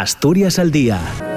Asturias al día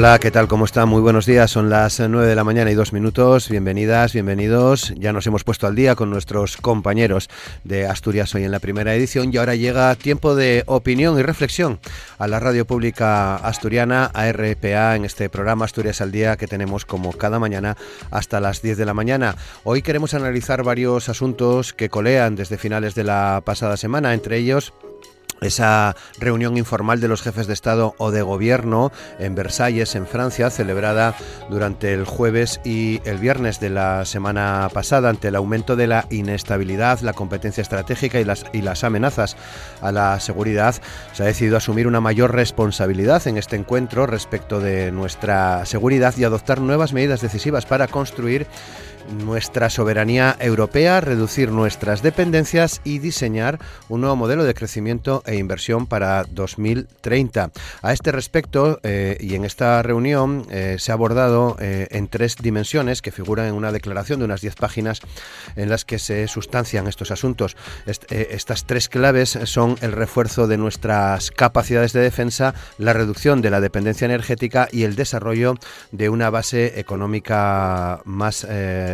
Hola, ¿qué tal? ¿Cómo están? Muy buenos días. Son las 9 de la mañana y dos minutos. Bienvenidas, bienvenidos. Ya nos hemos puesto al día con nuestros compañeros de Asturias hoy en la primera edición y ahora llega tiempo de opinión y reflexión a la radio pública asturiana, a RPA, en este programa Asturias al Día que tenemos como cada mañana hasta las 10 de la mañana. Hoy queremos analizar varios asuntos que colean desde finales de la pasada semana, entre ellos esa reunión informal de los jefes de Estado o de Gobierno en Versalles, en Francia, celebrada durante el jueves y el viernes de la semana pasada ante el aumento de la inestabilidad, la competencia estratégica y las, y las amenazas a la seguridad, se ha decidido asumir una mayor responsabilidad en este encuentro respecto de nuestra seguridad y adoptar nuevas medidas decisivas para construir nuestra soberanía europea, reducir nuestras dependencias y diseñar un nuevo modelo de crecimiento e inversión para 2030. A este respecto, eh, y en esta reunión eh, se ha abordado eh, en tres dimensiones que figuran en una declaración de unas 10 páginas en las que se sustancian estos asuntos. estas tres claves son el refuerzo de nuestras capacidades de defensa, la reducción de la dependencia energética y el desarrollo de una base económica más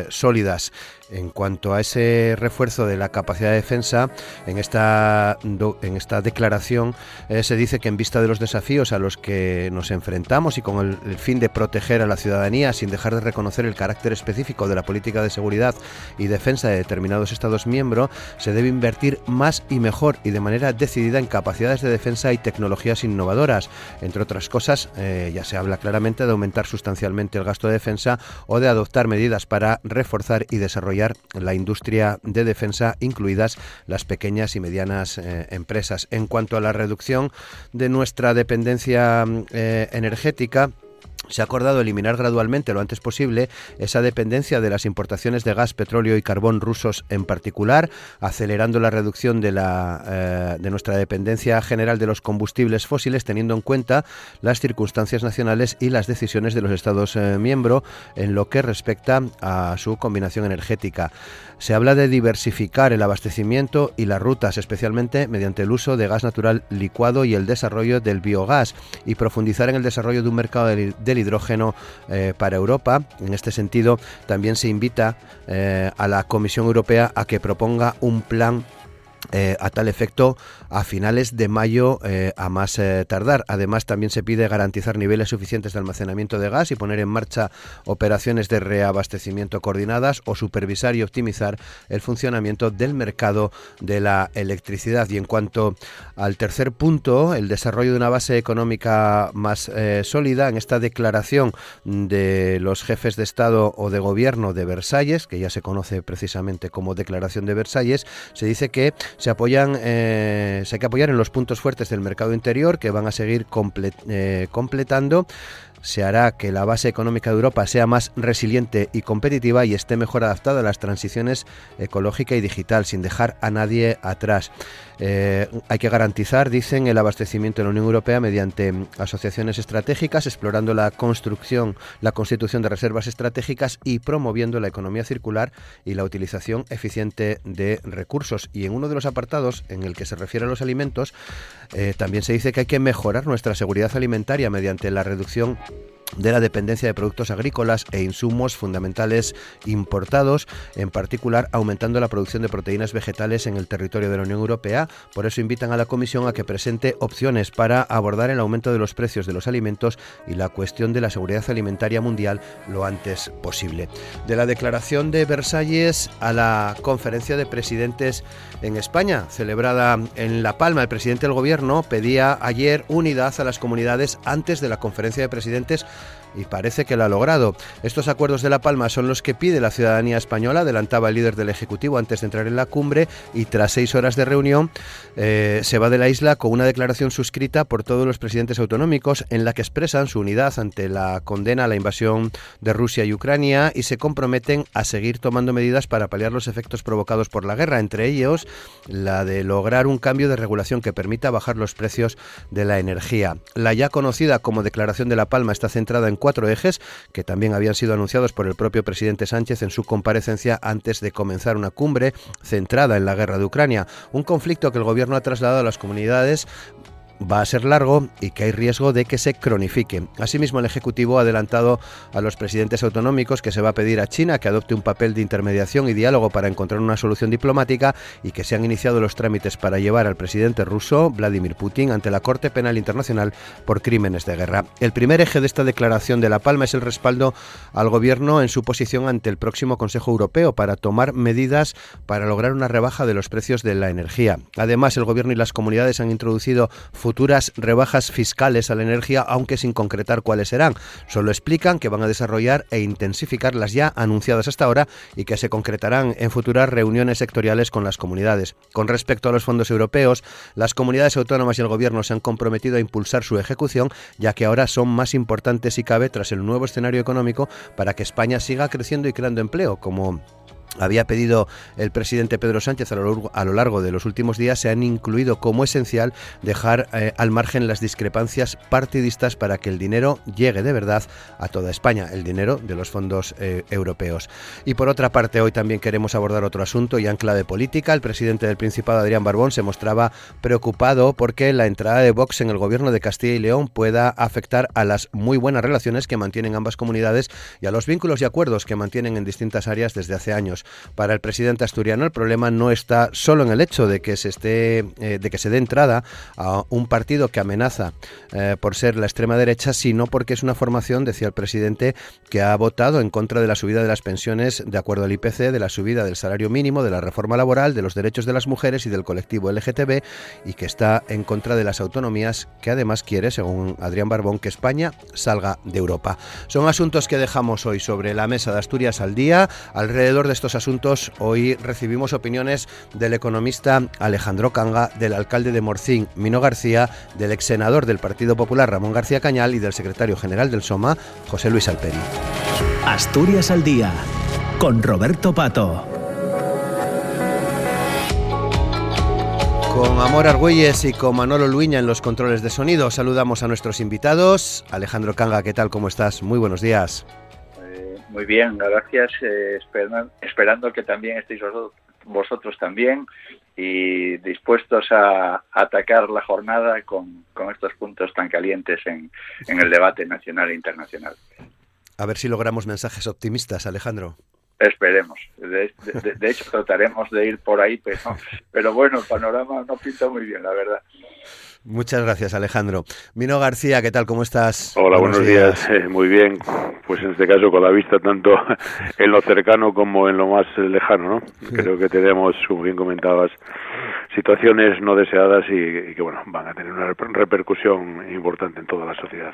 sólidas. En cuanto a ese refuerzo de la capacidad de defensa, en esta, en esta declaración eh, se dice que en vista de los desafíos a los que nos enfrentamos y con el, fin de proteger a la ciudadanía sin dejar de reconocer el carácter específico de la política de seguridad y defensa de determinados Estados miembros, se debe invertir más y mejor y de manera decidida en capacidades de defensa y tecnologías innovadoras. Entre otras cosas, eh, ya se habla claramente de aumentar sustancialmente el gasto de defensa o de adoptar medidas para reforzar y desarrollar la industria de defensa, incluidas las pequeñas y medianas eh, empresas. En cuanto a la reducción de nuestra dependencia eh, energética, se ha acordado eliminar gradualmente lo antes posible esa dependencia de las importaciones de gas, petróleo y carbón rusos en particular, acelerando la reducción de, la, eh, de nuestra dependencia general de los combustibles fósiles, teniendo en cuenta las circunstancias nacionales y las decisiones de los Estados eh, miembros en lo que respecta a su combinación energética. Se habla de diversificar el abastecimiento y las rutas, especialmente mediante el uso de gas natural licuado y el desarrollo del biogás, y profundizar en el desarrollo de un mercado del hidrógeno eh, para Europa. En este sentido, también se invita eh, a la Comisión Europea a que proponga un plan eh, a tal efecto a finales de mayo eh, a más eh, tardar. Además, también se pide garantizar niveles suficientes de almacenamiento de gas y poner en marcha operaciones de reabastecimiento coordinadas o supervisar y optimizar el funcionamiento del mercado de la electricidad. Y en cuanto al tercer punto, el desarrollo de una base económica más sólida, en esta declaración de los jefes de Estado o de Gobierno de Versalles, que ya se conoce precisamente como Declaración de Versalles, se dice que se apoyan se hay que apoyar en los puntos fuertes del mercado interior que van a seguir eh, completando se hará que la base económica de Europa sea más resiliente y competitiva y esté mejor adaptada a las transiciones ecológica y digital, sin dejar a nadie atrás. Eh, hay que garantizar, dicen, el abastecimiento de la Unión Europea mediante asociaciones estratégicas, explorando la construcción, la constitución de reservas estratégicas y promoviendo la economía circular y la utilización eficiente de recursos. Y en uno de los apartados en el que se refiere a los alimentos, eh, también se dice que hay que mejorar nuestra seguridad alimentaria mediante la reducción de la dependencia de productos agrícolas e insumos fundamentales importados, en particular aumentando la producción de proteínas vegetales en el territorio de la Unión Europea. Por eso invitan a la Comisión a que presente opciones para abordar el aumento de los precios de los alimentos y la cuestión de la seguridad alimentaria mundial lo antes posible. De la declaración de Versalles a la conferencia de presidentes en España, celebrada en La Palma, el presidente del gobierno pedía ayer unidad a las comunidades antes de la conferencia de presidentes y parece que lo ha logrado. Estos acuerdos de La Palma son los que pide la ciudadanía española, adelantaba el líder del Ejecutivo antes de entrar en la cumbre y tras seis horas de reunión eh, se va de la isla con una declaración suscrita por todos los presidentes autonómicos en la que expresan su unidad ante la condena a la invasión de Rusia y Ucrania y se comprometen a seguir tomando medidas para paliar los efectos provocados por la guerra, entre ellos la de lograr un cambio de regulación que permita bajar los precios de la energía. La ya conocida como Declaración de La Palma está centrada en cuatro ejes que también habían sido anunciados por el propio presidente Sánchez en su comparecencia antes de comenzar una cumbre centrada en la guerra de Ucrania, un conflicto que el gobierno ha trasladado a las comunidades va a ser largo y que hay riesgo de que se cronifique. Asimismo, el Ejecutivo ha adelantado a los presidentes autonómicos que se va a pedir a China que adopte un papel de intermediación y diálogo para encontrar una solución diplomática y que se han iniciado los trámites para llevar al presidente ruso, Vladimir Putin, ante la Corte Penal Internacional por crímenes de guerra. El primer eje de esta declaración de La Palma es el respaldo al Gobierno en su posición ante el próximo Consejo Europeo para tomar medidas para lograr una rebaja de los precios de la energía. Además, el Gobierno y las comunidades han introducido futuras rebajas fiscales a la energía, aunque sin concretar cuáles serán. Solo explican que van a desarrollar e intensificar las ya anunciadas hasta ahora y que se concretarán en futuras reuniones sectoriales con las comunidades. Con respecto a los fondos europeos, las comunidades autónomas y el Gobierno se han comprometido a impulsar su ejecución, ya que ahora son más importantes si cabe tras el nuevo escenario económico para que España siga creciendo y creando empleo, como había pedido el presidente Pedro Sánchez a lo, largo de los últimos días, se han incluido como esencial dejar eh, al margen las discrepancias partidistas para que el dinero llegue de verdad a toda España, el dinero de los fondos eh, europeos. Y por otra parte, hoy también queremos abordar otro asunto y en clave política. El presidente del Principado, Adrián Barbón, se mostraba preocupado porque la entrada de Vox en el gobierno de Castilla y León pueda afectar a las muy buenas relaciones que mantienen ambas comunidades y a los vínculos y acuerdos que mantienen en distintas áreas desde hace años. Para el presidente asturiano el problema no está solo en el hecho de que se esté, eh, de que se dé entrada a un partido que amenaza eh, por ser la extrema derecha, sino porque es una formación, decía el presidente, que ha votado en contra de la subida de las pensiones de acuerdo al IPC, de la subida del salario mínimo, de la reforma laboral, de los derechos de las mujeres y del colectivo LGTB y que está en contra de las autonomías, que además quiere, según Adrián Barbón, que España salga de Europa. Son asuntos que dejamos hoy sobre la mesa de Asturias al día. Alrededor de estos asuntos, hoy recibimos opiniones del economista Alejandro Canga, del alcalde de Morcín, Mino García, del ex senador del Partido Popular, Ramón García Cañal, y del secretario general del SOMA, José Luis Alperi. Asturias al día, con Roberto Pato. Con Amor Argüelles y con Manolo Luña en los controles de sonido, saludamos a nuestros invitados. Alejandro Canga, ¿qué tal? ¿Cómo estás? Muy buenos días. Muy bien, gracias. Eh, esperando, que también estéis vosotros, también y dispuestos a, atacar la jornada con, estos puntos tan calientes en, el debate nacional e internacional. A ver si logramos mensajes optimistas, Alejandro. Esperemos. De, hecho, trataremos de ir por ahí, pero, pero bueno, el panorama no pinta muy bien, la verdad. Muchas gracias, Alejandro. Mino García, ¿qué tal? ¿Cómo estás? Hola, buenos, días. Eh, muy bien. Pues en este caso con la vista tanto en lo cercano como en lo más lejano, ¿no? Creo que tenemos, como bien comentabas, situaciones no deseadas y, que, bueno, van a tener una repercusión importante en toda la sociedad.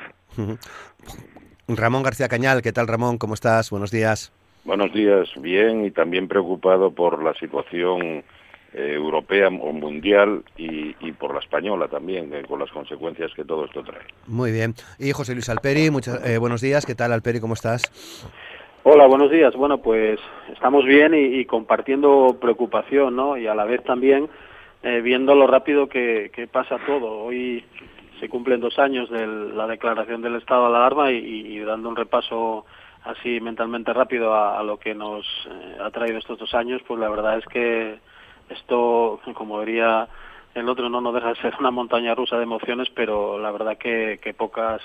Ramón García Cañal, ¿qué tal, Ramón? ¿Cómo estás? Buenos días. Buenos días, bien, y también preocupado por la situación eh, europea o mundial y, por la española también, eh, con las consecuencias que todo esto trae. Muy bien. Y José Luis Alperi, muchas, eh, buenos días. ¿Qué tal, Alperi? ¿Cómo estás? Hola, buenos días. Bueno, pues estamos bien y, compartiendo preocupación, ¿no? Y a la vez también viendo lo rápido que, pasa todo. Hoy se cumplen dos años de la declaración del estado de alarma y, dando un repaso así mentalmente rápido a, a lo que nos ha traído estos dos años, pues la verdad es que esto, como diría el otro, no, no deja de ser una montaña rusa de emociones, pero la verdad que, que pocas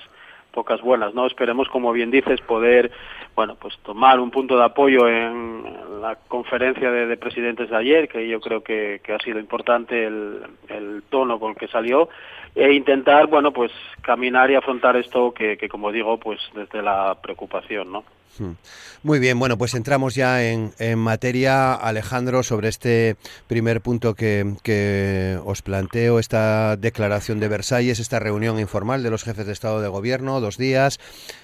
pocas buenas, ¿no? Esperemos, como bien dices, poder, bueno, pues tomar un punto de apoyo en la conferencia de, presidentes de ayer, que yo creo que, que ha sido importante el, el, tono con el que salió, e intentar, bueno, pues caminar y afrontar esto que, que como digo, pues desde la preocupación, ¿no? Hmm. Muy bien, bueno, pues entramos ya en, materia, Alejandro, sobre este primer punto que, os planteo, esta declaración de Versalles, esta reunión informal de los jefes de Estado de Gobierno, dos días.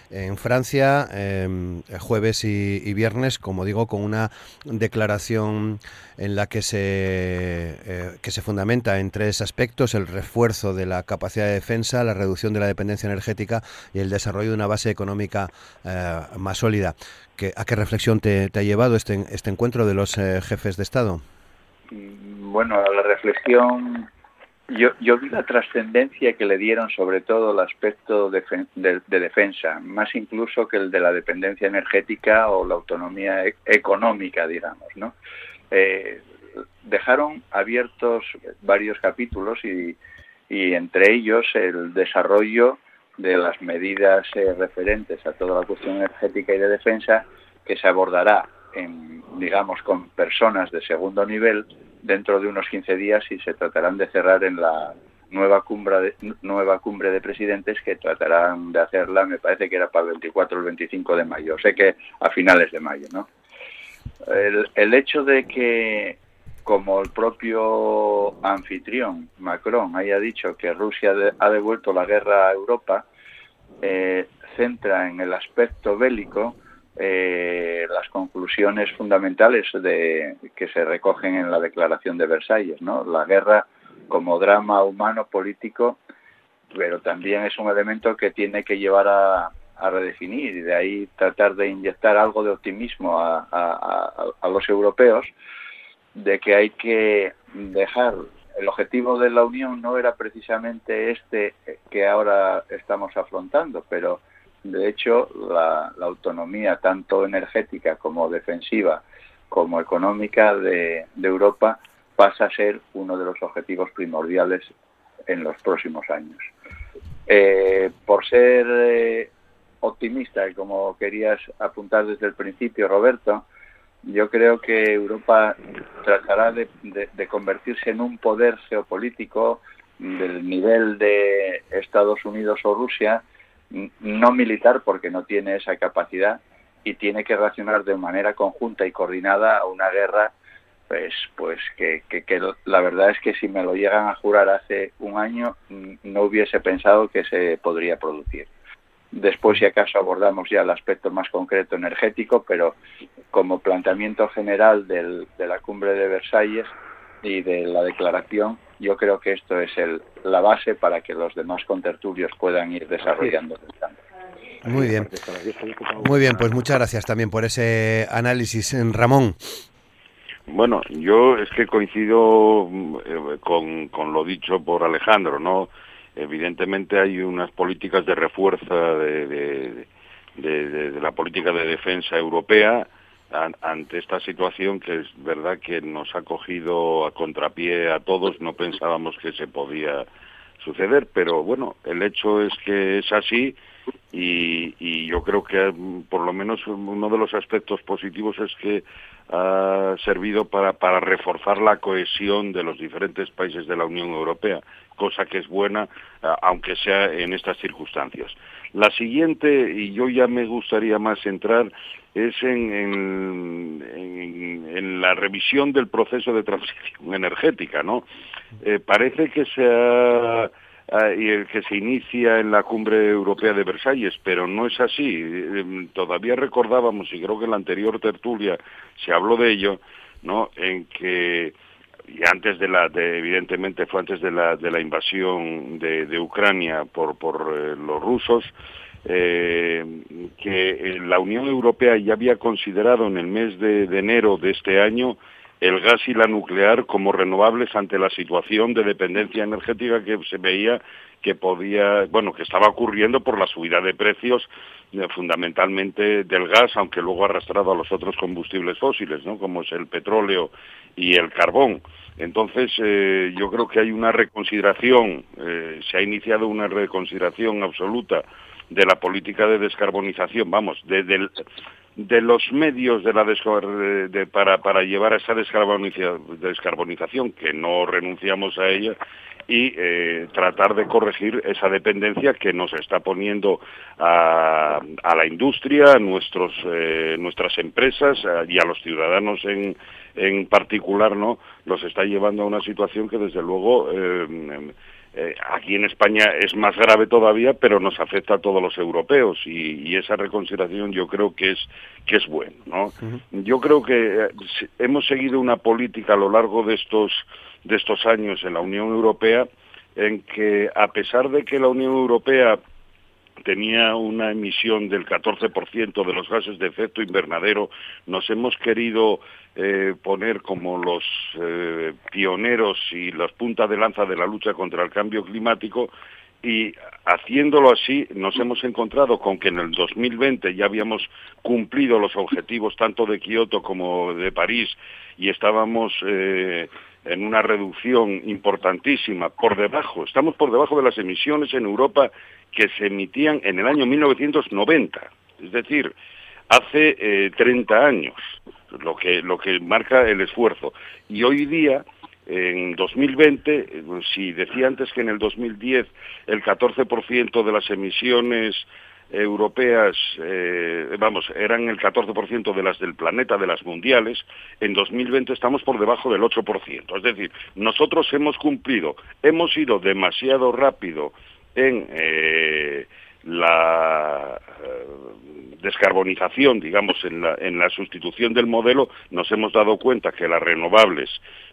En Francia, em, jueves y, viernes, como digo, con una declaración en la que se, eh, que se fundamenta en tres aspectos, el refuerzo de la capacidad de defensa, la reducción de la dependencia energética y el desarrollo de una base económica eh, más sólida. ¿A qué reflexión te, ha llevado este, este encuentro de los eh, jefes de Estado? Mm, bueno, la reflexión yo, yo vi la trascendencia que le dieron sobre todo el aspecto de, defensa, más incluso que el de la dependencia energética o la autonomía e, económica, digamos, ¿no? Eh, dejaron abiertos varios capítulos y, y, entre ellos el desarrollo de las medidas eh, referentes a toda la cuestión energética y de defensa que se abordará en, digamos, con personas de segundo nivel dentro de unos 15 días y se tratarán de cerrar en la nueva cumbre de, nueva cumbre de presidentes que tratarán de hacerla, me parece que era para el 24 o el 25 de mayo, sé que a finales de mayo, ¿no? El, el hecho de que como el propio anfitrión Macron haya dicho que Rusia ha devuelto la guerra a Europa, eh, centra en el aspecto bélico eh, las conclusiones fundamentales de, que se recogen en la Declaración de Versalles. La guerra como drama humano político, pero también es un elemento que tiene que llevar a, redefinir y de ahí tratar de inyectar algo de optimismo a, a, los europeos de que hay que dejar el objetivo de la Unión no era precisamente este que ahora estamos afrontando, pero de hecho, la, autonomía, tanto energética como defensiva, como económica de, Europa, pasa a ser uno de los objetivos primordiales en los próximos años. Eh, por ser eh, optimista, y como querías apuntar desde el principio, Roberto, yo creo que Europa tratará de, convertirse en un poder geopolítico del nivel de Estados Unidos o Rusia no militar porque no tiene esa capacidad y tiene que reaccionar de manera conjunta y coordinada a una guerra pues pues que, que, la verdad es que si me lo llegan a jurar hace un año no hubiese pensado que se podría producir. Después, si acaso, abordamos ya el aspecto más concreto energético, pero como planteamiento general del, de la cumbre de Versalles y de la declaración, yo creo que esto es el, la base para que los demás contertulios puedan ir desarrollando el Muy bien. Muy bien, pues muchas gracias también por ese análisis, Ramón. Bueno, yo es que coincido eh, con, con lo dicho por Alejandro, ¿no? Evidentemente hay unas políticas de refuerzo de, de, de la política de defensa europea ante esta situación que es verdad que nos ha cogido a contrapié a todos, no pensábamos que se podía suceder, pero bueno, el hecho es que es así y, yo creo que mm, por lo menos uno de los aspectos positivos es que ha servido para, para reforzar la cohesión de los diferentes países de la Unión Europea, cosa que es buena, aunque sea en estas circunstancias. La siguiente, y yo ya me gustaría más entrar, es en, en, la revisión del proceso de transición energética, ¿no? Eh, parece que se ha que se inicia en la cumbre europea de Versalles, pero no es así. Em, todavía recordábamos, y creo que en la anterior tertulia se habló de ello, ¿no? En que y antes de la, de, evidentemente fue antes de la, de la invasión de, de Ucrania por, por eh, los rusos, eh, que la Unión Europea ya había considerado en el mes de, enero de este año el gas y la nuclear como renovables ante la situación de dependencia energética que se veía que podía, bueno, que estaba ocurriendo por la subida de precios eh, fundamentalmente del gas, aunque luego arrastrado a los otros combustibles fósiles, ¿no? Como es el petróleo y el carbón. Entonces, eh, yo creo que hay una reconsideración, se ha iniciado una reconsideración absoluta de la política de descarbonización, vamos, de, de, los medios de la de, para, para llevar a esa descarbonización, que no renunciamos a ella, y eh, tratar de corregir esa dependencia que nos está poniendo a, a la industria, a nuestros, eh, nuestras empresas y a los ciudadanos en, en particular, ¿no? Los está llevando a una situación que desde luego eh, eh, aquí en España es más grave todavía, pero nos afecta a todos los europeos y, esa reconsideración yo creo que es que es bueno. ¿no? Yo creo que eh, hemos seguido una política a lo largo de estos de estos años en la Unión Europea en que a pesar de que la Unión Europea tenía una emisión del 14% de los gases de efecto invernadero, nos hemos querido eh, poner como los eh, pioneros y las puntas de lanza de la lucha contra el cambio climático y haciéndolo así nos hemos encontrado con que en el 2020 ya habíamos cumplido los objetivos tanto de Kioto como de París y estábamos eh, en una reducción importantísima por debajo, estamos por debajo de las emisiones en Europa que se emitían en el año 1990, es decir, hace 30 eh, años, lo que, lo que marca el esfuerzo. Y hoy día, en 2020, eh, si decía antes que en el 2010 el 14% de las emisiones europeas, eh, vamos, eran el 14% de las del planeta, de las mundiales, en 2020 estamos por debajo del 8%. Es decir, nosotros hemos cumplido, hemos ido demasiado rápido en eh, la eh, descarbonización, digamos, en la, en la sustitución del modelo, nos hemos dado cuenta que las renovables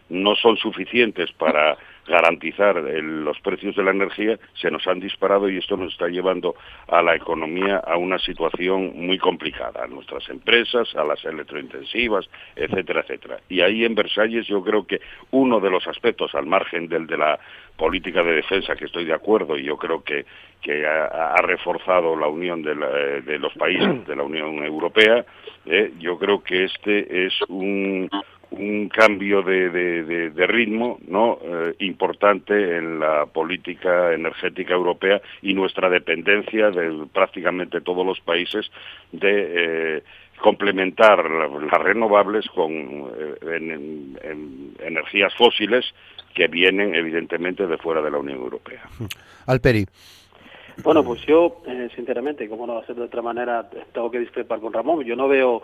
no son suficientes para garantizar los precios de la energía, se nos han disparado y esto nos está llevando a la economía a una situación muy complicada, a nuestras empresas, a las electrointensivas, etcétera, etcétera. Y ahí en Versalles yo creo que uno de los aspectos, al margen del de la política de defensa, que estoy de acuerdo y yo creo que, que ha, reforzado la unión de, de, los países de la Unión Europea, eh, yo creo que este es un, un cambio de, ritmo no eh, importante en la política energética europea y nuestra dependencia de prácticamente todos los países de eh, complementar las renovables con eh, energías fósiles que vienen evidentemente de fuera de la Unión Europea. Alperi. Bueno, pues yo, sinceramente, como no va a ser de otra manera, tengo que discrepar con Ramón. Yo no veo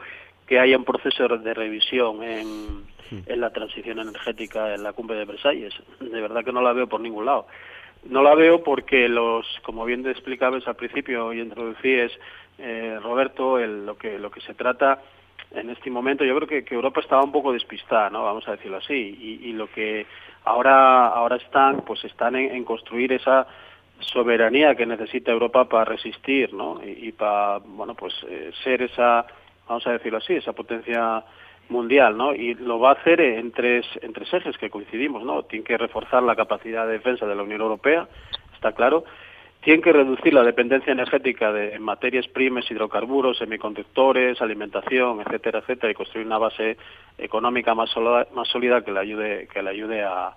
que haya un proceso de revisión en, en la transición energética en la cumbre de Versalles. De verdad que no la veo por ningún lado. No la veo porque los, como bien te explicabas al principio y introducías, eh, Roberto, el, lo que lo que se trata en este momento, yo creo que, que Europa estaba un poco despistada, ¿no? Vamos a decirlo así, y, y lo que ahora ahora están, pues están en, construir esa soberanía que necesita Europa para resistir, ¿no? Y, para, bueno, pues eh, ser esa vamos a decirlo así, esa potencia mundial, ¿no? Y lo va a hacer en tres, en ejes que coincidimos, ¿no? Tiene que reforzar la capacidad de defensa de la Unión Europea, está claro. Tiene que reducir la dependencia energética de materias primas, hidrocarburos, semiconductores, alimentación, etcétera, etcétera, y construir una base económica más sólida, más sólida que le ayude, que le ayude a,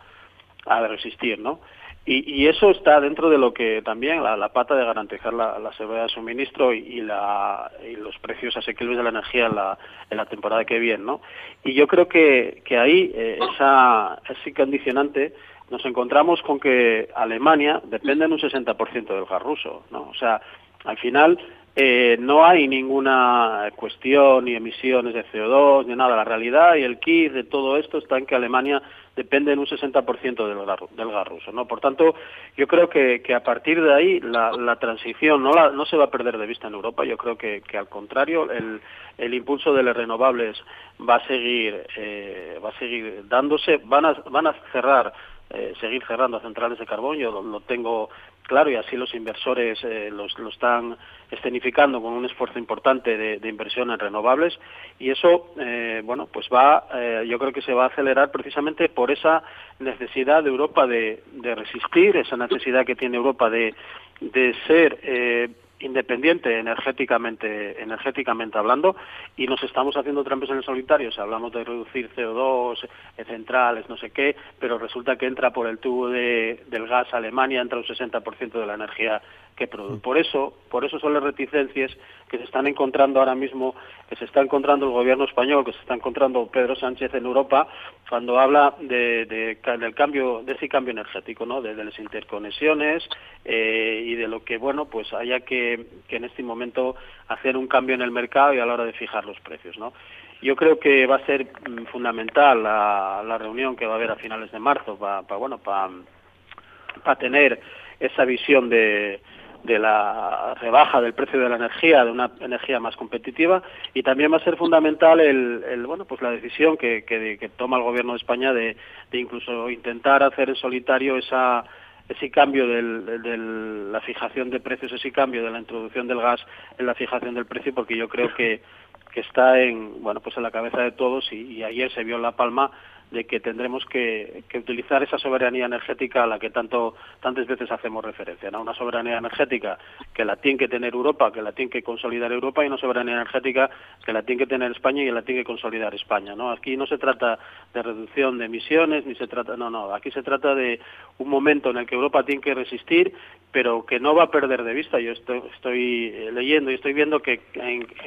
a resistir, ¿no? Y, eso está dentro de lo que también la, pata de garantizar la, seguridad de suministro y, la, y, los precios asequibles de la energía en la, en la temporada que viene, ¿no? Y yo creo que, que ahí eh, esa, ese condicionante nos encontramos con que Alemania depende en un 60% del gas ruso, ¿no? O sea, al final eh, no hay ninguna cuestión ni emisiones de CO2 ni nada. La realidad y el kit de todo esto está en que Alemania depende en un 60% del gas, del gas ruso. ¿no? Por tanto, yo creo que, que a partir de ahí la, la transición no, la, no se va a perder de vista en Europa. Yo creo que, que al contrario, el, el impulso de las renovables va a seguir, eh, va a seguir dándose. Van a, van a cerrar eh, seguir cerrando centrales de carbón, yo lo, tengo claro y así los inversores eh, lo están escenificando con un esfuerzo importante de, inversión en renovables y eso, eh, bueno, pues va, yo creo que se va a acelerar precisamente por esa necesidad de Europa de, resistir, esa necesidad que tiene Europa de ser independiente energéticamente, energéticamente hablando y nos estamos haciendo trampas en el solitario. O hablamos de reducir CO2, eh, centrales, no sé qué, pero resulta que entra por el tubo de, del gas Alemania, entra un 60% de la energía que produce. Por eso, por eso son las reticencias que se están encontrando ahora mismo, que se está encontrando el gobierno español, que se está encontrando Pedro Sánchez en Europa, cuando habla de, del cambio, de ese cambio energético, ¿no? De, las interconexiones eh, y de lo que, bueno, pues haya que, que en este momento hacer un cambio en el mercado y a la hora de fijar los precios, ¿no? Yo creo que va a ser mm, fundamental la, la reunión que va a haber a finales de marzo para, bueno, para para tener esa visión de, de la rebaja del precio de la energía, de una energía más competitiva, y también va a ser fundamental el, bueno, pues la decisión que, que, toma el Gobierno de España de, de, incluso intentar hacer en solitario esa, ese cambio de la fijación de precios, ese cambio de la introducción del gas en la fijación del precio, porque yo creo que, que está en, bueno, pues en la cabeza de todos y, y ayer se vio en La Palma de que tendremos que, utilizar esa soberanía energética a la que tanto tantas veces hacemos referencia, ¿no? Una soberanía energética que la tiene que tener Europa, que la tiene que consolidar Europa y una soberanía energética que la tiene que tener España y que la tiene que consolidar España, ¿no? Aquí no se trata de reducción de emisiones ni se trata no, no, aquí se trata de un momento en el que Europa tiene que resistir, pero que no va a perder de vista. Yo estoy, estoy eh, leyendo y estoy viendo que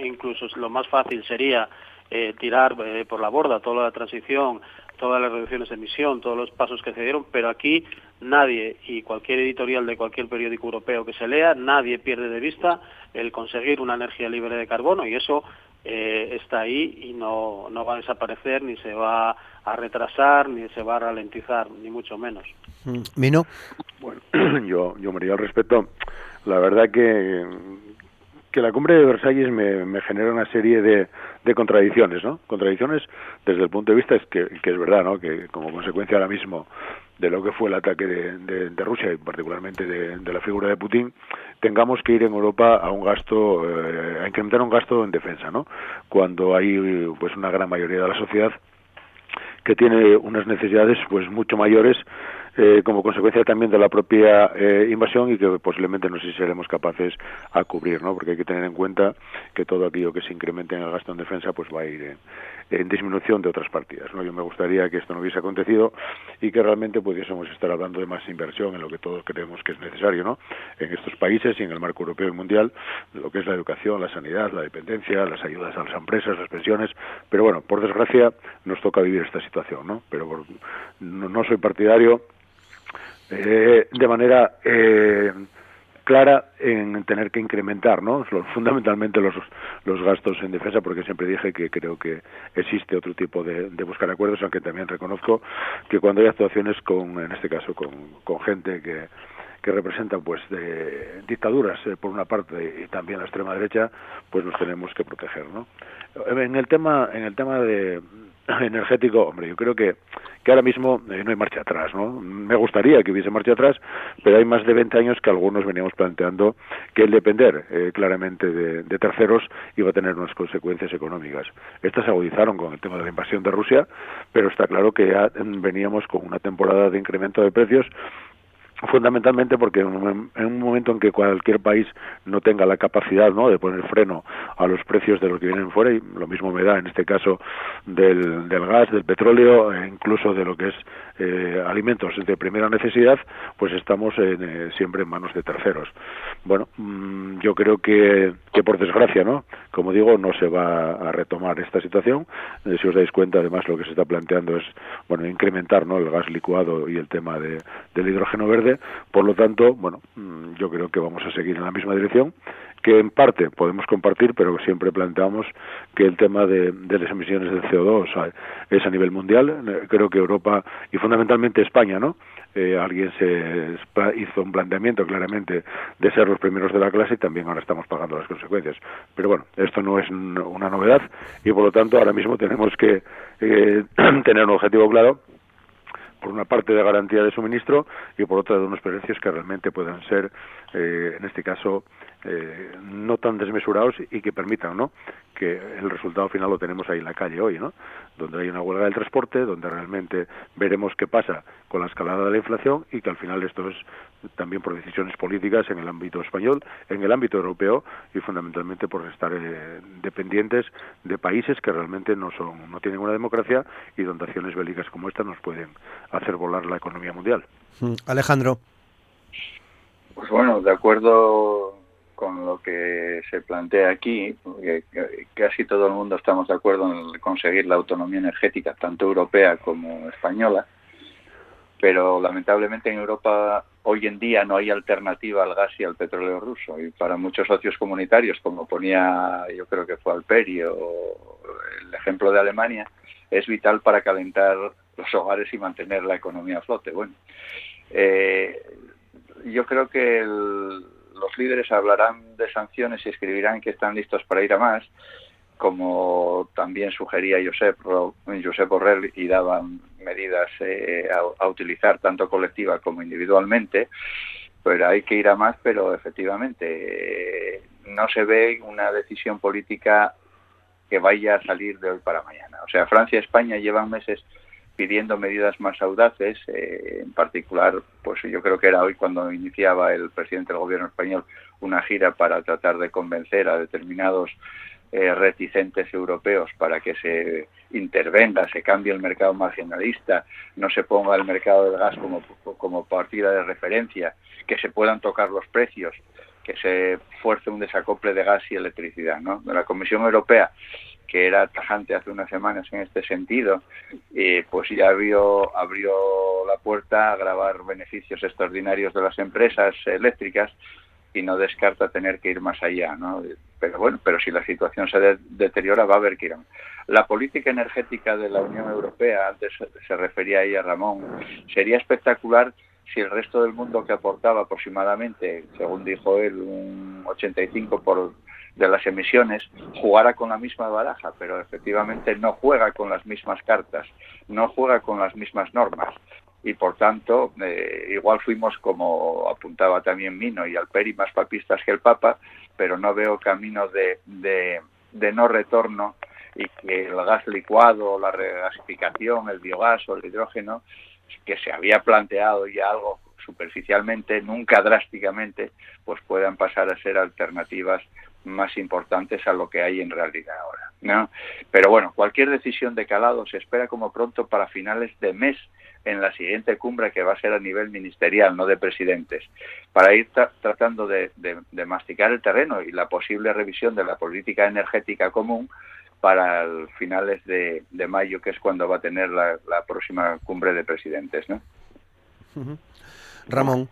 incluso lo más fácil sería eh, tirar eh, por la borda toda la transición todas las reducciones de emisión, todos los pasos que se dieron, pero aquí nadie y cualquier editorial de cualquier periódico europeo que se lea, nadie pierde de vista el conseguir una energía libre de carbono y eso eh, está ahí y no, no va a desaparecer, ni se va a retrasar, ni se va a ralentizar, ni mucho menos. Mm, ¿Mino? Bueno, yo, yo María, al respecto, la verdad que que la cumbre de Versalles me, genera una serie de, contradicciones, ¿no? Contradicciones desde el punto de vista es que, es verdad, ¿no? Que como consecuencia ahora mismo de lo que fue el ataque de, Rusia y particularmente de, la figura de Putin, tengamos que ir en Europa a un gasto, eh, a incrementar un gasto en defensa, ¿no? Cuando hay pues una gran mayoría de la sociedad que tiene unas necesidades pues mucho mayores eh, como consecuencia también de la propia eh, invasión y que posiblemente no sé si seremos capaces a cubrir, ¿no? Porque hay que tener en cuenta que todo aquello que se incremente en el gasto en defensa pues va a ir en, disminución de otras partidas, ¿no? Yo me gustaría que esto no hubiese acontecido y que realmente pudiésemos estar hablando de más inversión en lo que todos creemos que es necesario, ¿no? En estos países y en el marco europeo y mundial, lo que es la educación, la sanidad, la dependencia, las ayudas a las empresas, las pensiones, pero bueno, por desgracia nos toca vivir esta situación, ¿no? Pero no soy partidario eh, de manera eh, clara en tener que incrementar ¿no? fundamentalmente los, los gastos en defensa porque siempre dije que creo que existe otro tipo de, buscar acuerdos aunque también reconozco que cuando hay actuaciones con en este caso con, con gente que que representan pues de dictaduras eh, por una parte y también la extrema derecha pues nos tenemos que proteger no en el tema en el tema de energético, hombre, yo creo que, que ahora mismo eh, no hay marcha atrás, ¿no? Me gustaría que hubiese marcha atrás, pero hay más de 20 años que algunos veníamos planteando que el depender eh, claramente de, terceros iba a tener unas consecuencias económicas. Estas se agudizaron con el tema de la invasión de Rusia, pero está claro que ya veníamos con una temporada de incremento de precios fundamentalmente porque en un momento en que cualquier país no tenga la capacidad ¿no? de poner freno a los precios de los que vienen fuera y lo mismo me da en este caso del, del gas, del petróleo e incluso de lo que es eh, alimentos de primera necesidad pues estamos eh, siempre en manos de terceros. Bueno mm, yo creo que, que por desgracia no como digo no se va a retomar esta situación. Eh, si os dais cuenta además lo que se está planteando es bueno incrementar no el gas licuado y el tema de, del hidrógeno verde por lo tanto, bueno, mm, yo creo que vamos a seguir en la misma dirección, que en parte podemos compartir, pero siempre planteamos que el tema de, las emisiones de CO2 es a nivel mundial. Creo que Europa y fundamentalmente España, ¿no? Eh, alguien se hizo un planteamiento claramente de ser los primeros de la clase y también ahora estamos pagando las consecuencias. Pero bueno, esto no es una novedad y por lo tanto ahora mismo tenemos que eh, tener un objetivo claro por una parte de garantía de suministro y por otra de unos precios que realmente puedan ser, eh, en este caso, eh, no tan desmesurados y que permitan ¿no? que el resultado final lo tenemos ahí en la calle hoy, ¿no? donde hay una huelga del transporte, donde realmente veremos qué pasa con la escalada de la inflación y que al final esto es también por decisiones políticas en el ámbito español, en el ámbito europeo y fundamentalmente por estar eh, dependientes de países que realmente no son no tienen una democracia y donde acciones bélicas como esta nos pueden hacer volar la economía mundial. Mm, Alejandro. Pues bueno, de acuerdo con lo que se plantea aquí, casi todo el mundo estamos de acuerdo en conseguir la autonomía energética, tanto europea como española, pero lamentablemente en Europa hoy en día no hay alternativa al gas y al petróleo ruso. Y para muchos socios comunitarios, como ponía yo creo que fue Alperi o el ejemplo de Alemania, es vital para calentar los hogares y mantener la economía a flote. Bueno, Eh, yo creo que los líderes hablarán de sanciones y escribirán que están listos para ir a más, como también sugería Josep, Josep Borrell y daban medidas eh, a, utilizar tanto colectiva como individualmente, pero hay que ir a más, pero efectivamente eh, no se ve una decisión política que vaya a salir de hoy para mañana. O sea, Francia y España llevan meses pidiendo medidas más audaces, eh, en particular, pues yo creo que era hoy cuando iniciaba el presidente del gobierno español una gira para tratar de convencer a determinados eh, reticentes europeos para que se intervenga, se cambie el mercado marginalista, no se ponga el mercado del gas como, como partida de referencia, que se puedan tocar los precios, que se fuerce un desacople de gas y electricidad. ¿no? La Comisión Europea que era tajante hace unas semanas en este sentido, pues ya abrió, abrió la puerta a grabar beneficios extraordinarios de las empresas eléctricas y no descarta tener que ir más allá, ¿no? Pero bueno, pero si la situación se deteriora va a haber que ir. La política energética de la Unión Europea, antes se refería a Ramón, sería espectacular si el resto del mundo que aportaba aproximadamente, según dijo él, un 85 por de las emisiones jugara con la misma baraja, pero efectivamente no juega con las mismas cartas, no juega con las mismas normas. Y por tanto, eh, igual fuimos, como apuntaba también Mino y Alperi, más papistas que el Papa, pero no veo camino de, de, de no retorno y que el gas licuado, la regasificación, el biogás o el hidrógeno, que se había planteado ya algo superficialmente, nunca drásticamente, pues puedan pasar a ser alternativas más importantes a lo que hay en realidad ahora. ¿no? Pero bueno, cualquier decisión de calado se espera como pronto para finales de mes en la siguiente cumbre que va a ser a nivel ministerial, no de presidentes, para ir tratando de, masticar el terreno y la posible revisión de la política energética común para finales de, mayo, que es cuando va a tener la, próxima cumbre de presidentes. ¿no? Ramón.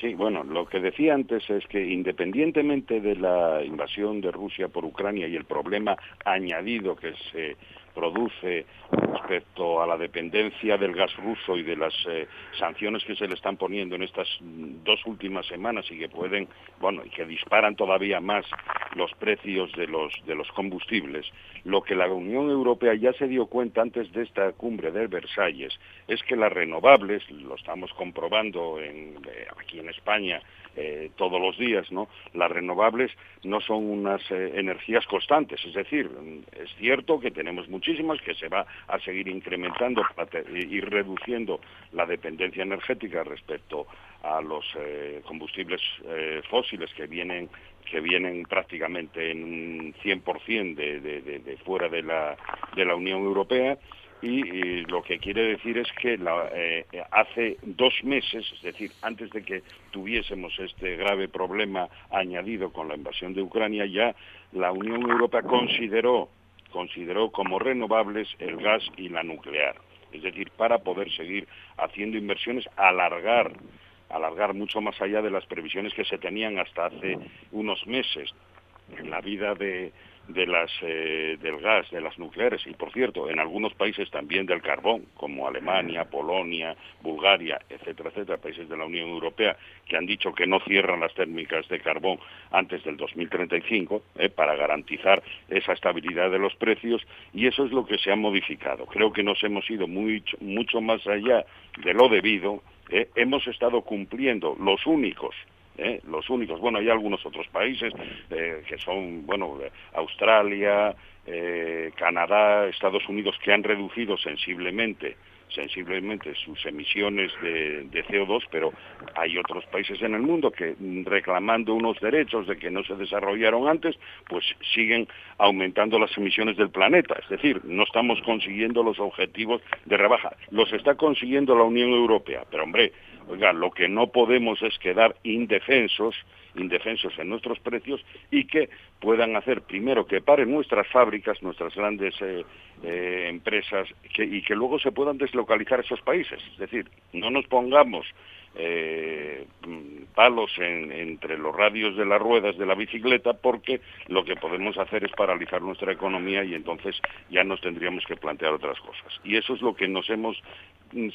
Sí, bueno, lo que decía antes es que independientemente de la invasión de Rusia por Ucrania y el problema añadido que se produce respecto a la dependencia del gas ruso y de las eh, sanciones que se le están poniendo en estas dos últimas semanas y que pueden, bueno, y que disparan todavía más los precios de los de los combustibles, lo que la Unión Europea ya se dio cuenta antes de esta cumbre de Versalles es que las renovables, lo estamos comprobando en, eh, aquí en España eh, todos los días, ¿no? Las renovables no son unas eh, energías constantes, es decir, es cierto que tenemos muchísimas que se va a seguir incrementando y reduciendo la dependencia energética respecto a los combustibles fósiles que vienen que vienen prácticamente en un 100% de, de, fuera de la, de la Unión Europea y, lo que quiere decir es que eh, hace dos meses, es decir, antes de que tuviésemos este grave problema añadido con la invasión de Ucrania, ya la Unión Europea consideró, consideró como renovables el gas y la nuclear. Es decir, para poder seguir haciendo inversiones, alargar alargar mucho más allá de las previsiones que se tenían hasta hace unos meses en la vida de, las, eh, del gas, de las nucleares y, por cierto, en algunos países también del carbón, como Alemania, Polonia, Bulgaria, etcétera, etcétera, países de la Unión Europea que han dicho que no cierran las térmicas de carbón antes del 2035 eh, para garantizar esa estabilidad de los precios y eso es lo que se ha modificado. Creo que nos hemos ido mucho, mucho más allá de lo debido. Eh, hemos estado cumpliendo los únicos ¿eh? los únicos. Bueno, hay algunos otros países eh, que son, bueno, Australia, Canadá, Estados Unidos, que han reducido sensiblemente sensiblemente sus emisiones de, de, CO2, pero hay otros países en el mundo que reclamando unos derechos de que no se desarrollaron antes, pues siguen aumentando las emisiones del planeta. Es decir, no estamos consiguiendo los objetivos de rebaja. Los está consiguiendo la Unión Europea, pero hombre, Oiga, lo que no podemos es quedar indefensos, indefensos en nuestros precios y que puedan hacer primero que paren nuestras fábricas, nuestras grandes eh, eh, empresas y que luego se puedan deslocalizar esos países. Es decir, no nos pongamos eh, palos entre los radios de las ruedas de la bicicleta porque lo que podemos hacer es paralizar nuestra economía y entonces ya nos tendríamos que plantear otras cosas. Y eso es lo que nos hemos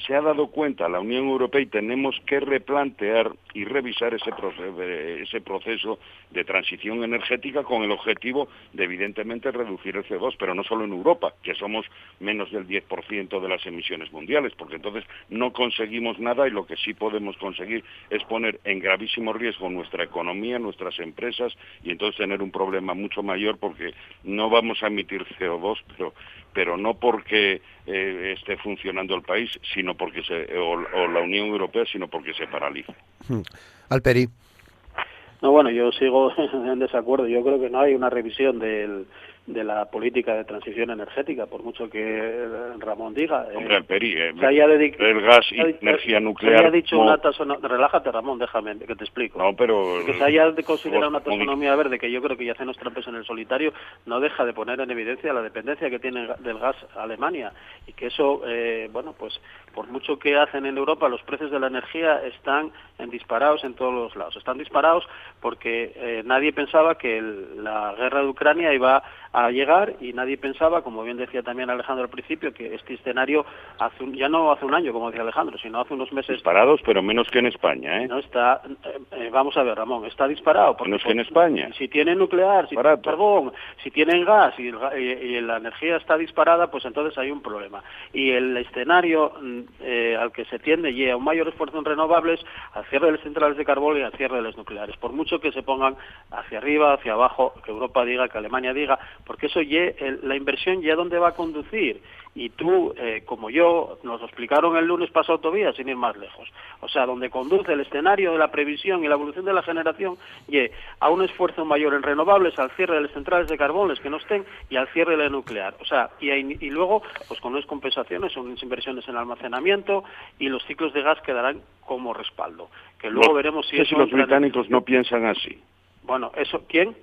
se ha dado cuenta la Unión Europea y tenemos que replantear y revisar ese ese proceso de transición energética con el objetivo de evidentemente reducir el CO2, pero no solo en Europa, que somos menos del 10% de las emisiones mundiales, porque entonces no conseguimos nada y lo que sí podemos conseguir es poner en gravísimo riesgo nuestra economía, nuestras empresas y entonces tener un problema mucho mayor porque no vamos a emitir CO2, pero pero no porque eh, esté funcionando el país, sino porque se, o, la Unión Europea, sino porque se paraliza. Hmm. Alperi. No, bueno, yo sigo en desacuerdo. Yo creo que no hay una revisión del, de la política de transición energética, por mucho que eh, Ramón diga. Eh, Alperi, eh, el gas y energía nuclear. Se haya dicho una taxonomía, relájate Ramón, déjame que te explico. No, pero... Que se haya considerado una taxonomía verde, que yo creo que ya hace nuestros trampes en el solitario, no deja de poner en evidencia la dependencia que tiene del gas Alemania y que eso, eh, bueno, pues por mucho que hacen en Europa, los precios de la energía están en disparados en todos los lados. Están disparados porque eh, nadie pensaba que la guerra de Ucrania iba a llegar y nadie pensaba, como bien decía también Alejandro al principio, que este escenario hace ya no hace un año, como decía Alejandro, sino hace unos meses. Disparados, pero menos que en España, ¿eh? No está, eh, eh, vamos a ver, Ramón, está disparado. Porque, menos que en España. Si tienen nuclear, si tienen carbón, si tienen gas y, y, la energía está disparada, pues entonces hay un problema. Y el escenario eh, al que se tiende lleva un mayor esfuerzo en renovables, al cierre de las centrales de carbón y al cierre de las nucleares. Por mucho que se pongan hacia arriba, hacia abajo, que Europa diga, que Alemania diga, porque eso ye, la inversión ya dónde va a conducir y tú, eh, como yo, nos lo explicaron el lunes pasado todavía, sin ir más lejos. O sea, donde conduce el escenario de la previsión y la evolución de la generación y a un esfuerzo mayor en renovables, al cierre de las centrales de carbones que no estén y al cierre de la nuclear. O sea, y, y luego, pues con unas compensaciones, son unas inversiones en almacenamiento y los ciclos de gas quedarán como respaldo. Que luego veremos si, si los británicos no piensan así. Bueno, eso, ¿quién?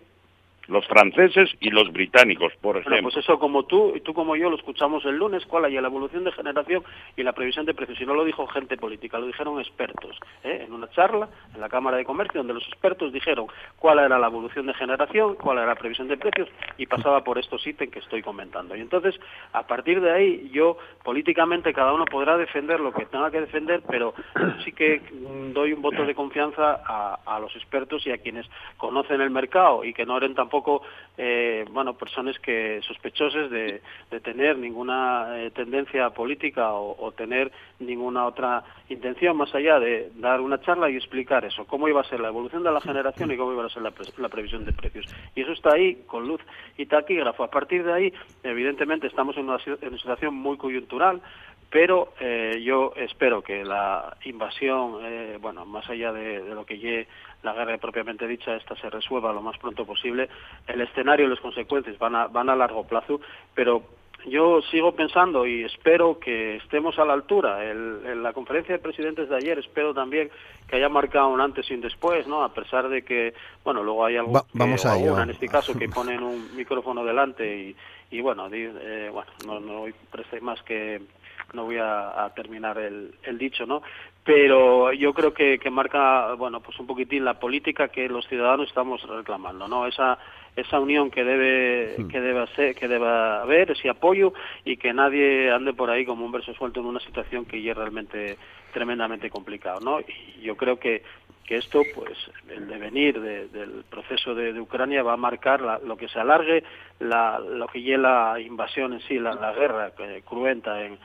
Los franceses y los británicos, por ejemplo. Bueno, pues eso como tú y tú como yo lo escuchamos el lunes, cuál hay la evolución de generación y la previsión de precios. Y no lo dijo gente política, lo dijeron expertos. ¿eh? En una charla en la Cámara de Comercio, donde los expertos dijeron cuál era la evolución de generación, cuál era la previsión de precios y pasaba por estos ítems que estoy comentando. Y entonces, a partir de ahí, yo políticamente cada uno podrá defender lo que tenga que defender, pero sí que mm, doy un voto de confianza a, a los expertos y a quienes conocen el mercado y que no eran tampoco poco eh, bueno personas que sospechosas de, tener ninguna eh, tendencia política o, tener ninguna otra intención más allá de dar una charla y explicar eso cómo iba a ser la evolución de la generación y cómo iba a ser la, la previsión de precios. Y eso está ahí con luz y taquígrafo. A partir de ahí evidentemente estamos en una, en una situación muy coyuntural pero eh, yo espero que la invasión, eh, bueno, más allá de, lo que lleve la guerra propiamente dicha, esta se resuelva lo más pronto posible. El escenario y las consecuencias van a, van a largo plazo, pero yo sigo pensando y espero que estemos a la altura. en la conferencia de presidentes de ayer espero también que haya marcado un antes y un después, ¿no? A pesar de que, bueno, luego hay algo vamos a en este caso que ponen un micrófono delante y, y bueno, eh, bueno, no, no presté más que no voy a, terminar el, el, dicho, ¿no? Pero yo creo que, que marca, bueno, pues un poquitín la política que los ciudadanos estamos reclamando, ¿no? Esa esa unión que debe hmm. que debe ser, que deba haber ese apoyo y que nadie ande por ahí como un verso suelto en una situación que ya es realmente tremendamente complicado no y yo creo que que esto, pues, el devenir del proceso de, Ucrania va a marcar lo que se alargue, la, lo que lleve la invasión en sí, la, guerra cruenta en,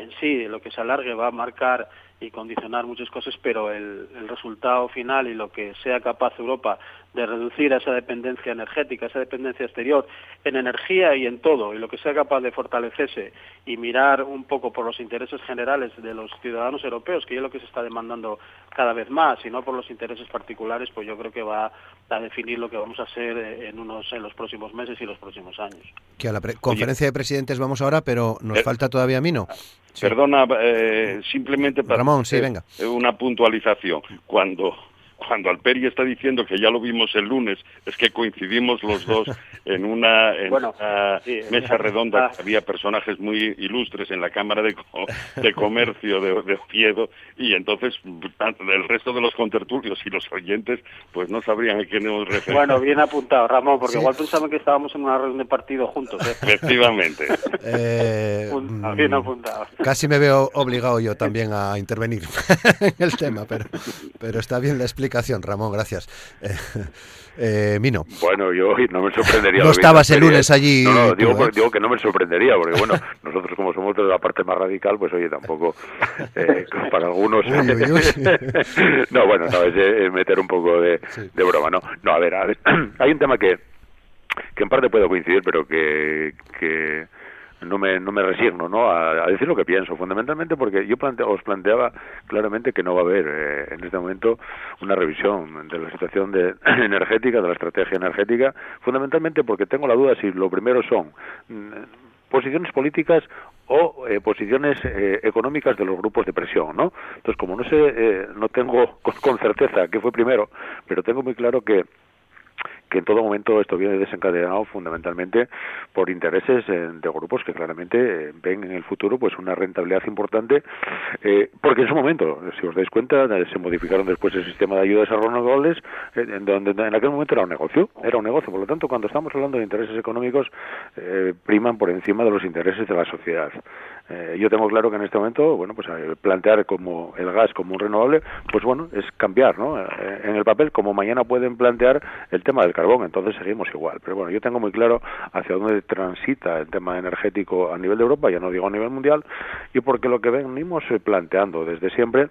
en sí, lo que se alargue va a marcar y condicionar muchas cosas, pero el, resultado final y lo que sea capaz Europa de reducir esa dependencia energética, esa dependencia exterior en energía y en todo, y lo que sea capaz de fortalecerse y mirar un poco por los intereses generales de los ciudadanos europeos, que es lo que se está demandando cada vez más, y no por los intereses particulares, pues yo creo que va a definir lo que vamos a hacer en unos en los próximos meses y los próximos años. Que a la conferencia de presidentes vamos ahora, pero nos eh, falta todavía Mino. Perdona, eh, simplemente para Ramón, sí, venga. una puntualización. Cuando cuando Alperi está diciendo que ya lo vimos el lunes, es que coincidimos los dos en una, mesa redonda había personajes muy ilustres en la Cámara de, de Comercio de, de, Oviedo y entonces el resto de los contertulios y los oyentes pues no sabrían a quién hemos referido. Bueno, bien apuntado, Ramón, porque igual pensaban que estábamos en una reunión de partido juntos. ¿eh? Efectivamente. Eh, bien apuntado. Casi me veo obligado yo también a intervenir en el tema, pero, pero está bien la explicación, Ramón, gracias. Eh, eh, Mino. Bueno, yo no me sorprendería. No estabas el lunes allí. No, no digo, digo, que no me sorprendería, porque bueno, nosotros como somos de la parte más radical, pues oye, tampoco, eh, para algunos... no, bueno, no, es, meter un poco de, de broma, ¿no? No, a ver, a ver, hay un tema que, que en parte puedo coincidir, pero que... que no me, no me resigno ¿no? A, decir lo que pienso, fundamentalmente porque yo os planteaba claramente que no va a haber eh, en este momento una revisión de la situación de, energética, de la estrategia energética, fundamentalmente porque tengo la duda si lo primero son mm, posiciones políticas o eh, posiciones eh, económicas de los grupos de presión, ¿no? Entonces, como no sé, no tengo con certeza qué fue primero, pero tengo muy claro que que en todo momento esto viene desencadenado fundamentalmente por intereses eh, de grupos que claramente eh, ven en el futuro pues una rentabilidad importante eh, porque en su momento si os dais cuenta se modificaron después el sistema de ayudas a renovables en donde en aquel momento era un negocio era un negocio. Por lo tanto cuando estamos hablando de intereses económicos priman por encima de los intereses de la sociedad eh, yo tengo claro que en este momento, bueno, pues eh, plantear como el gas como un renovable, pues bueno, es cambiar, ¿no? Eh, en el papel, como mañana pueden plantear el tema del carbón, entonces seguimos igual. Pero bueno, yo tengo muy claro hacia dónde transita el tema energético a nivel de Europa, ya no digo a nivel mundial, y porque lo que venimos planteando desde siempre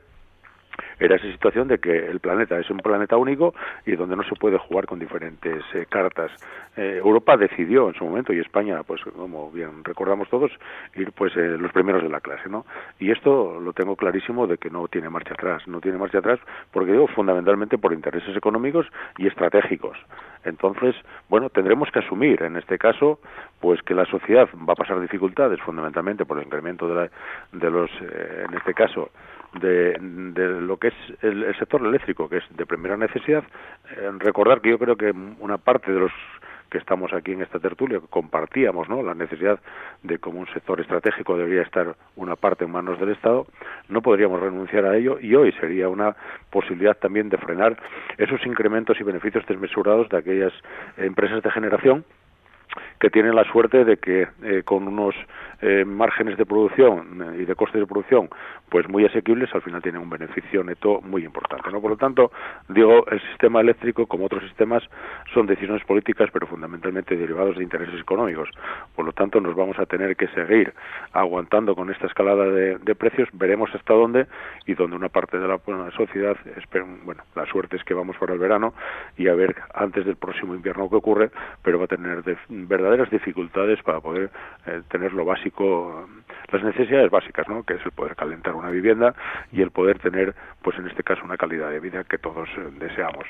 era esa situación de que el planeta es un planeta único y donde no se puede jugar con diferentes eh, cartas. Eh, Europa decidió en su momento y España, pues como bien recordamos todos, ir pues eh, los primeros de la clase, ¿no? Y esto lo tengo clarísimo de que no tiene marcha atrás, no tiene marcha atrás porque digo fundamentalmente por intereses económicos y estratégicos. Entonces, bueno, tendremos que asumir en este caso pues que la sociedad va a pasar dificultades fundamentalmente por el incremento de, la, de los, en este caso, de, lo que es el, sector eléctrico, que es de primera necesidad. Eh, recordar que yo creo que una parte de los que estamos aquí en esta tertulia compartíamos ¿no? la necesidad de como un sector estratégico debería estar una parte en manos del Estado, no podríamos renunciar a ello y hoy sería una posibilidad también de frenar esos incrementos y beneficios desmesurados de aquellas empresas de generación que tienen la suerte de que eh, con unos eh, márgenes de producción y de costes de producción pues muy asequibles al final tienen un beneficio neto muy importante no por lo tanto digo el sistema eléctrico como otros sistemas son decisiones políticas pero fundamentalmente derivados de intereses económicos. Por lo tanto nos vamos a tener que seguir aguantando con esta escalada de, precios. Veremos hasta dónde y donde una parte de la, sociedad bueno la suerte es que vamos para el verano y a ver antes del próximo invierno qué ocurre pero va a tener verdaderas dificultades para poder eh, tener lo básico las necesidades básicas no que es el poder calentar una vivienda y el poder tener, pues en este caso, una calidad de vida que todos eh, deseamos.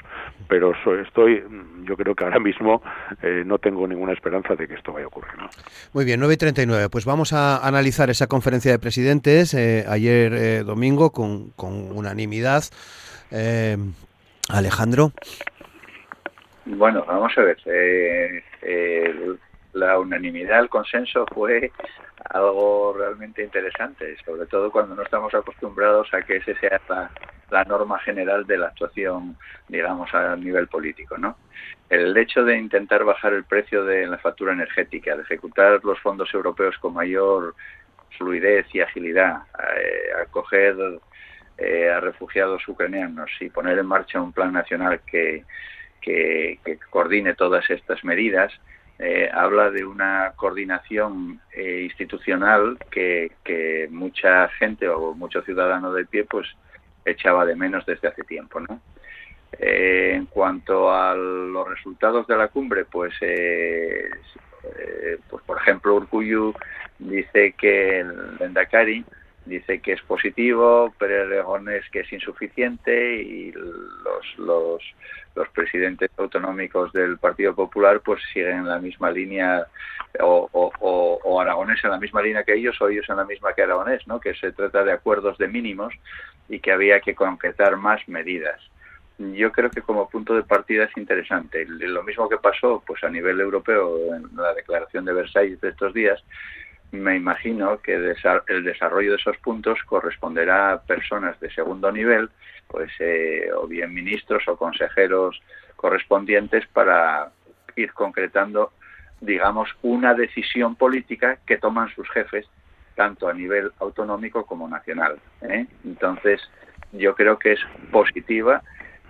Pero estoy, mm, yo creo que ahora mismo eh, no tengo ninguna esperanza de que esto vaya a ocurrir. ¿no? Muy bien, 9 y 39. Pues vamos a analizar esa conferencia de presidentes eh, ayer domingo con, con unanimidad. Alejandro. Bueno, vamos a ver. La unanimidad, el consenso fue algo realmente interesante, sobre todo cuando no estamos acostumbrados a que ese sea la, norma general de la actuación, digamos, a nivel político, ¿no? El hecho de intentar bajar el precio de la factura energética, de ejecutar los fondos europeos con mayor fluidez y agilidad, eh, acoger eh, a refugiados ucranianos y poner en marcha un plan nacional que, que coordine todas estas medidas, eh, habla de una coordinación eh, institucional que, mucha gente o mucho ciudadano de pie pues echaba de menos desde hace tiempo, ¿no? Eh, en cuanto a los resultados de la cumbre, pues, pues por ejemplo, Urcuyu dice que el Endacari dice que es positivo, pero Aragonés que es insuficiente y los, los, los presidentes autonómicos del Partido Popular pues siguen en la misma línea o, Aragonés en la misma línea que ellos o ellos en la misma que Aragonés, ¿no? que se trata de acuerdos de mínimos y que había que concretar más medidas. yo creo que como punto de partida es interesante. Lo mismo que pasó pues a nivel europeo en la declaración de Versalles de estos días, me imagino que el desarrollo de esos puntos corresponderá a personas de segundo nivel, pues eh, o bien ministros o consejeros correspondientes para ir concretando, digamos, una decisión política que toman sus jefes tanto a nivel autonómico como nacional. ¿eh? Entonces, yo creo que es positiva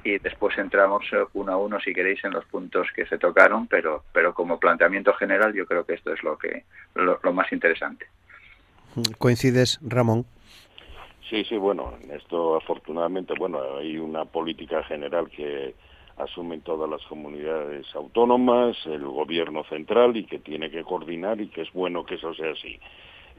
y después entramos eh, uno a uno si queréis en los puntos que se tocaron pero pero como planteamiento general yo creo que esto es lo que lo, más interesante. Coincides Ramón sí sí bueno esto afortunadamente bueno hay una política general que asumen todas las comunidades autónomas el gobierno central y que tiene que coordinar y que es bueno que eso sea así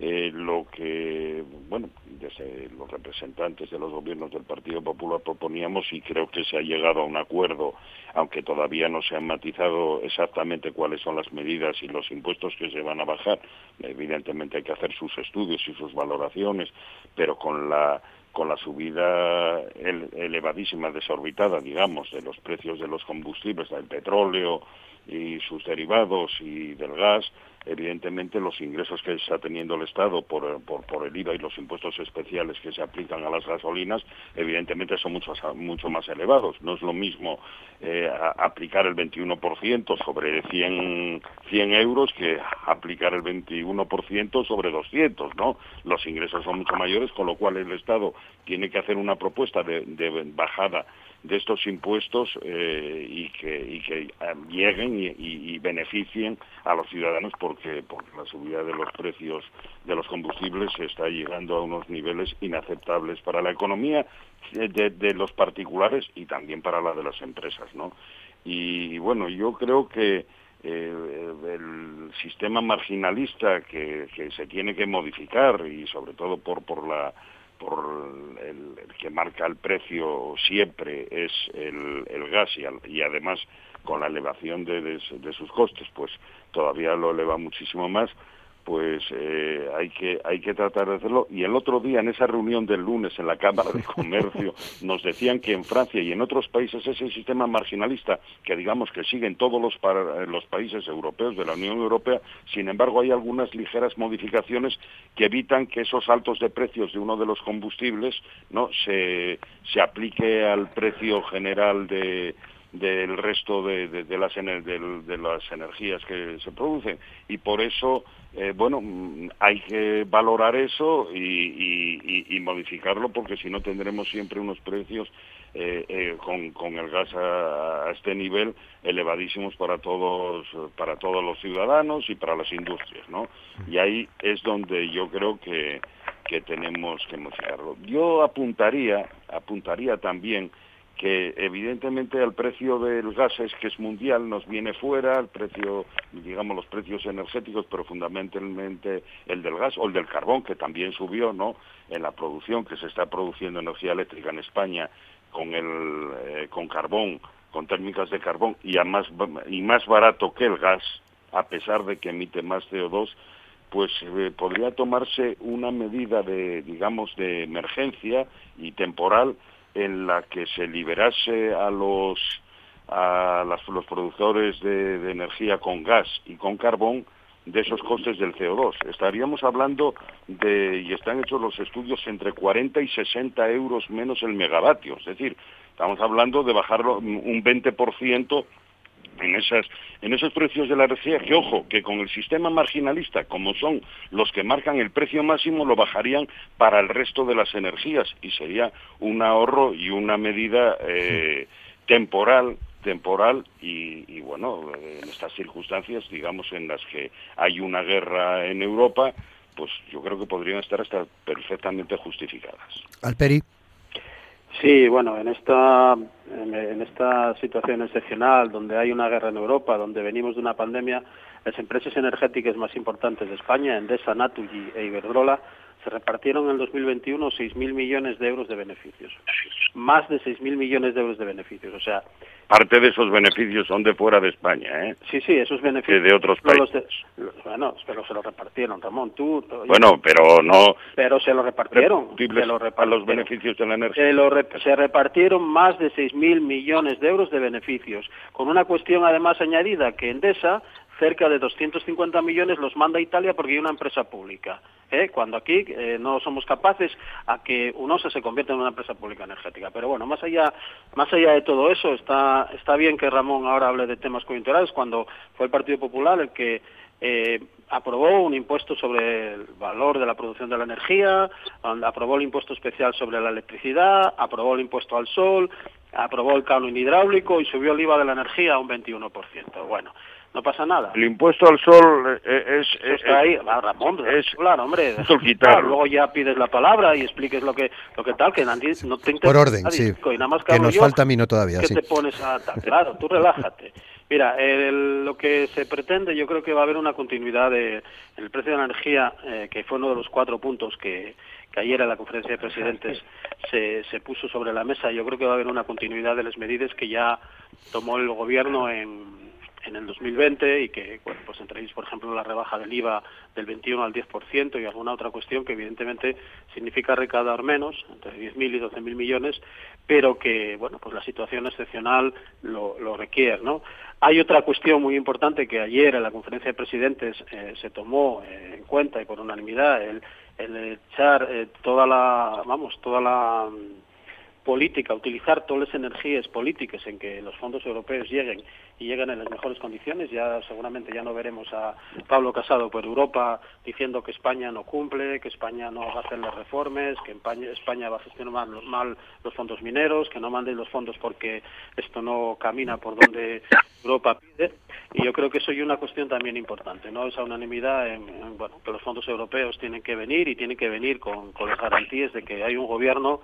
eh, lo que, bueno, desde los representantes de los gobiernos del Partido Popular proponíamos y creo que se ha llegado a un acuerdo, aunque todavía no se han matizado exactamente cuáles son las medidas y los impuestos que se van a bajar. Evidentemente hay que hacer sus estudios y sus valoraciones, pero con la con la subida elevadísima, desorbitada, digamos, de los precios de los combustibles, del petróleo y sus derivados y del gas, evidentemente los ingresos que está teniendo el Estado por, por, el IVA y los impuestos especiales que se aplican a las gasolinas, evidentemente son mucho, mucho más elevados. No es lo mismo eh, aplicar el 21% sobre 100, 100 euros que aplicar el 21% sobre 200, ¿no? Los ingresos son mucho mayores, con lo cual el Estado tiene que hacer una propuesta de bajada de estos impuestos eh, y que, y que eh, lleguen y, beneficien a los ciudadanos porque, porque la subida de los precios de los combustibles está llegando a unos niveles inaceptables para la economía de, los particulares y también para la de las empresas, ¿no? Y, bueno, yo creo que eh, el sistema marginalista que, que se tiene que modificar y sobre todo por, por la por el, que marca el precio siempre es el, gas y, además con la elevación de, de, sus costes, pues todavía lo eleva muchísimo más pues eh, hay que hay que tratar de hacerlo. Y el otro día en esa reunión del lunes en la Cámara de Comercio nos decían que en Francia y en otros países ese sistema marginalista que digamos que siguen todos los los países europeos de la Unión Europea sin embargo hay algunas ligeras modificaciones que evitan que esos altos de precios de uno de los combustibles no se se aplique al precio general de del resto de, de, las, de, las energías que se producen. Y por eso eh, bueno mm, hay que valorar eso y, y, modificarlo porque si no tendremos siempre unos precios eh, eh, con, con, el gas a, este nivel elevadísimos para todos para todos los ciudadanos y para las industrias no y ahí es donde yo creo que que tenemos que modificarlo. Yo apuntaría apuntaría también que evidentemente el precio del gas es que es mundial, nos viene fuera, el precio, digamos, los precios energéticos, pero fundamentalmente el del gas o el del carbón, que también subió, ¿no?, en la producción, que se está produciendo energía eléctrica en España con, el, eh, con carbón, con térmicas de carbón, y, más, y más barato que el gas, a pesar de que emite más CO2, pues eh, podría tomarse una medida de, digamos, de emergencia y temporal en la que se liberase a los a los productores de, energía con gas y con carbón de esos costes del CO2. Estaríamos hablando de, y están hechos los estudios, entre 40 y 60 euros menos el megavatio. Es decir, estamos hablando de bajarlo un 20% en esas en esos precios de la energía que ojo que con el sistema marginalista como son los que marcan el precio máximo lo bajarían para el resto de las energías y sería un ahorro y una medida eh, temporal temporal y, bueno en estas circunstancias digamos en las que hay una guerra en Europa pues yo creo que podrían estar hasta perfectamente justificadas. Alperi Sí, bueno, en esta, en esta situación excepcional, donde hay una guerra en Europa, donde venimos de una pandemia, las empresas energéticas más importantes de España, Endesa, Naturgy e Iberdrola, se repartieron en el 2021 6.000 millones de euros de beneficios. Más de 6.000 millones de euros de beneficios. O sea, parte de esos beneficios son de fuera de España, ¿eh? Sí, sí, esos beneficios. de otros países. bueno, pero se lo repartieron, Ramón, tú. Bueno, pero no. Pero se lo repartieron. Se lo repartieron los beneficios de la energía. Se, lo se repartieron más de 6.000 millones de euros de beneficios, con una cuestión además añadida que Endesa cerca de 250 millones los manda Italia porque hay una empresa pública. ¿eh? Cuando aquí eh, no somos capaces a que UNOSA se convierta en una empresa pública energética. Pero bueno, más allá, más allá de todo eso, está, está bien que Ramón ahora hable de temas coyunturales cuando fue el Partido Popular el que eh, aprobó un impuesto sobre el valor de la producción de la energía, aprobó el impuesto especial sobre la electricidad, aprobó el impuesto al sol, aprobó el canon hidráulico y subió el IVA de la energía a un 21%. Bueno, no pasa nada. El impuesto al sol es... es está ahí, ah, Ramón, es, claro, hombre. luego ya pides la palabra y expliques lo que lo que tal, que nadie, no te Por orden, sí. nada más que, nos falta a mí no todavía, que te pones a... Claro, tú relájate. Mira, lo que se pretende, yo creo que va a haber una continuidad de, en el precio de la energía, eh, que fue uno de los cuatro puntos que, que ayer en la conferencia de presidentes se, se puso sobre la mesa. Yo creo que va a haber una continuidad de las medidas que ya tomó el gobierno en en el 2020 y que, bueno, pues entre por ejemplo, la rebaja del IVA del 21 al 10% y alguna otra cuestión que evidentemente significa recaudar menos, entre 10.000 y 12.000 millones, pero que, bueno, pues la situación excepcional lo, lo requiere, ¿no? Hay otra cuestión muy importante que ayer en la conferencia de presidentes eh, se tomó eh, en cuenta y por unanimidad, el, el echar eh, toda la, vamos, toda la política, utilizar todas las energías políticas en que los fondos europeos lleguen y lleguen en las mejores condiciones. Ya seguramente ya no veremos a Pablo Casado por Europa diciendo que España no cumple, que España no va a hacer las reformas, que España va a gestionar mal, los fondos mineros, que no manden los fondos porque esto no camina por donde Europa pide. Y yo creo que eso es una cuestión también importante, ¿no? Esa unanimidad en, bueno, que los fondos europeos tienen que venir y tienen que venir con, con las garantías de que hay un gobierno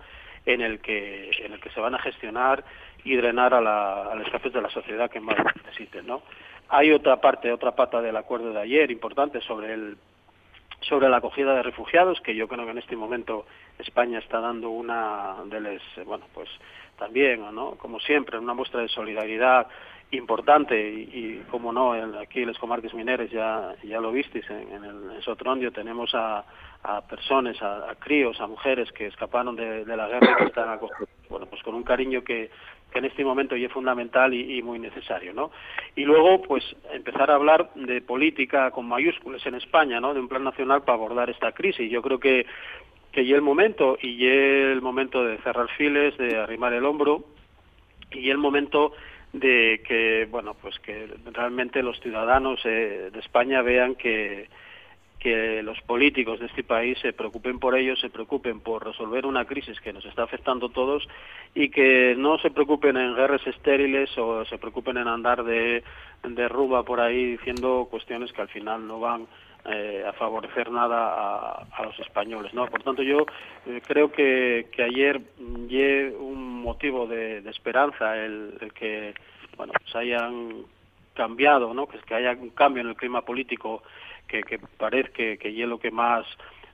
en el que en el que se van a gestionar y drenar a, la, a las de la sociedad que más necesiten, ¿no? Hay otra parte, otra pata del acuerdo de ayer importante sobre el sobre la acogida de refugiados, que yo creo que en este momento España está dando una de les, bueno, pues también, ¿no? Como siempre, una muestra de solidaridad importante y, como no, aquí en las comarcas mineras ya, ya lo visteis, en, en el Sotrondio tenemos a, a personas, a, críos, a mujeres que escaparon de, la guerra y que están bueno, pues con un cariño que, que en este momento ya es fundamental y, muy necesario, ¿no? Y luego, pues, empezar a hablar de política con mayúsculas en España, ¿no? De un plan nacional para abordar esta crisis. Yo creo que, que ya el momento, y el momento de cerrar files, de arrimar el hombro, y el momento de que, bueno, pues que realmente los ciudadanos eh, de España vean que que los políticos de este país se preocupen por ellos, se preocupen por resolver una crisis que nos está afectando a todos y que no se preocupen en guerras estériles o se preocupen en andar de, de ruba por ahí diciendo cuestiones que al final no van eh, a favorecer nada a, los españoles. ¿no? Por tanto, yo eh, creo que, que ayer lle un motivo de, esperanza el, el, que bueno, se hayan cambiado, ¿no? que, que haya un cambio en el clima político que, que parece que, que es lo que más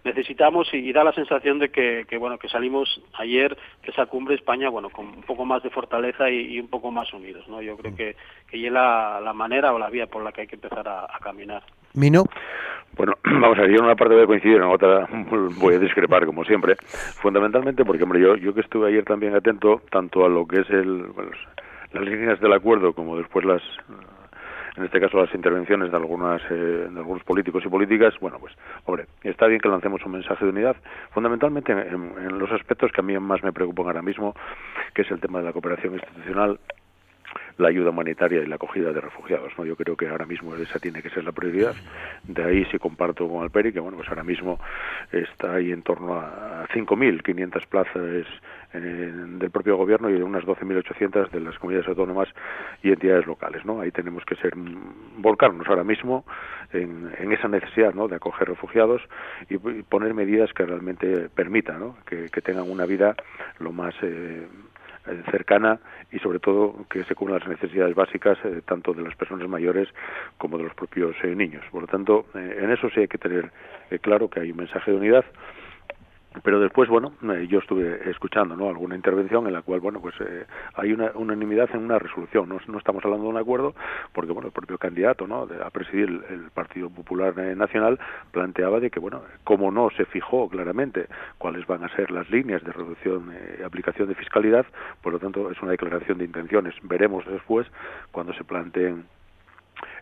necesitamos y, da la sensación de que, que, bueno que salimos ayer de esa cumbre España bueno con un poco más de fortaleza y, un poco más unidos no yo creo que que es la, la, manera o la vía por la que hay que empezar a, caminar Mino bueno, vamos a ver, yo en una parte voy a coincidir, en otra voy a discrepar, como siempre. Fundamentalmente porque, hombre, yo, yo que estuve ayer también atento tanto a lo que es el, las líneas del acuerdo como después las en este caso las intervenciones de algunas eh, de algunos políticos y políticas bueno pues hombre está bien que lancemos un mensaje de unidad fundamentalmente en, los aspectos que a mí más me preocupan ahora mismo que es el tema de la cooperación institucional la ayuda humanitaria y la acogida de refugiados. ¿no? Yo creo que ahora mismo esa tiene que ser la prioridad. De ahí sí comparto con Alperi que bueno, pues ahora mismo está ahí en torno a 5.500 plazas del propio gobierno y de unas 12.800 de las comunidades autónomas y entidades locales. ¿no? Ahí tenemos que ser volcarnos ahora mismo en, en esa necesidad ¿no? de acoger refugiados y, poner medidas que realmente permitan ¿no? que, que, tengan una vida lo más eh, eh, cercana y sobre todo que se cubran las necesidades básicas eh, tanto de las personas mayores como de los propios niños. Por lo tanto, en eso sí hay que tener claro que hay un mensaje de unidad pero después bueno eh, yo estuve escuchando no alguna intervención en la cual bueno pues eh, hay una unanimidad en una resolución. No, no, estamos hablando de un acuerdo porque bueno el propio candidato no a presidir el, Partido Popular eh, Nacional planteaba de que bueno como no se fijó claramente cuáles van a ser las líneas de reducción y aplicación de fiscalidad por lo tanto es una declaración de intenciones. Veremos después cuando se planteen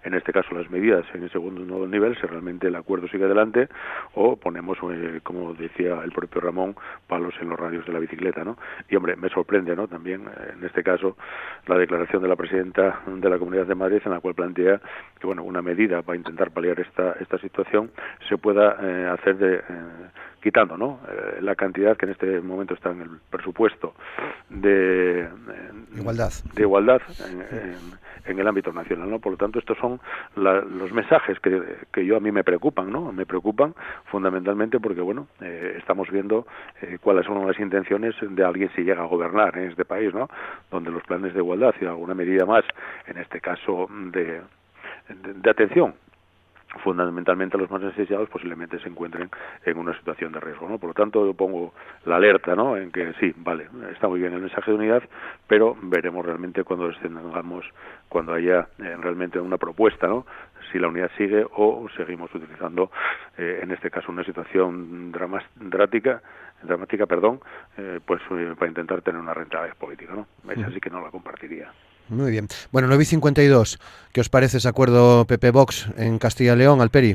en este caso las medidas en el segundo nivel, si realmente el acuerdo sigue adelante, o ponemos, eh, como decía el propio Ramón, palos en los radios de la bicicleta, ¿no? Y hombre, me sorprende, ¿no? También, eh, en este caso, la declaración de la presidenta de la Comunidad de Madrid, en la cual plantea que, bueno, una medida para intentar paliar esta, esta situación se pueda eh, hacer de quitando ¿no? la cantidad que en este momento está en el presupuesto de igualdad de igualdad en, en el ámbito nacional, ¿no? Por lo tanto, estos son los mensajes que, que, yo a mí me preocupan, ¿no? Me preocupan fundamentalmente porque, bueno, eh, estamos viendo eh, cuáles son las intenciones de alguien si llega a gobernar en este país, ¿no? Donde los planes de igualdad y alguna medida más, en este caso de, de atención fundamentalmente los más necesitados posiblemente se encuentren en una situación de riesgo, ¿no? Por lo tanto, yo pongo la alerta, ¿no? En que sí, vale, está muy bien el mensaje de unidad, pero veremos realmente cuando tengamos, cuando haya eh, realmente una propuesta, ¿no? Si la unidad sigue o seguimos utilizando, eh, en este caso, una situación dramática, dramática, perdón, eh, pues para intentar tener una rentabilidad política, ¿no? Esa sí que no la compartiría. Muy bien. Bueno, 9 y 52. ¿Qué os parece ese acuerdo PP-Vox en Castilla y León, Alperi?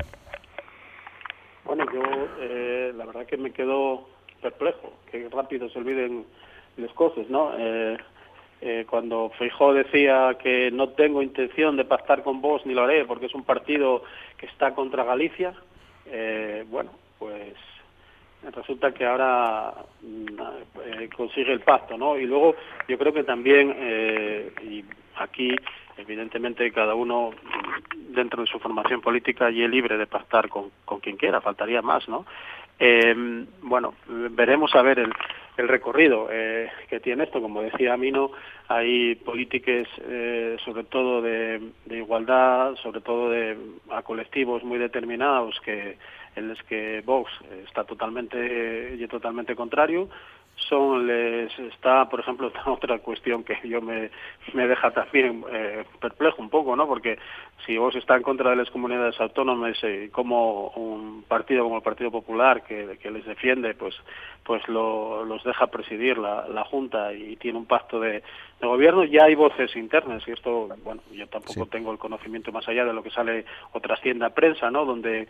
Bueno, yo eh, la verdad que me quedo perplejo, que rápido se olviden las cosas, ¿no? Eh, eh, cuando Feijó decía que no tengo intención de pactar con vos ni lo haré porque es un partido que está contra Galicia, bueno, pues resulta que ahora mm, eh, consigue el pacto, ¿no? Y luego yo creo que también, eh, y aquí evidentemente cada uno dentro de su formación política y es libre de pactar con, con quien quiera, faltaría más, ¿no? Eh, bueno, veremos a ver el, el recorrido eh, que tiene esto. Como decía Mino, hay políticas eh, sobre todo de, de, igualdad, sobre todo de, a colectivos muy determinados que en los que Vox está totalmente y totalmente contrario son les está por ejemplo otra cuestión que yo me, me deja también eh, perplejo un poco no porque si vos está en contra de las comunidades autónomas eh, como un partido como el Partido Popular que, que les defiende pues pues lo, los deja presidir la, la Junta y tiene un pacto de, de, gobierno ya hay voces internas y esto bueno yo tampoco sí. tengo el conocimiento más allá de lo que sale o trasciende a prensa no donde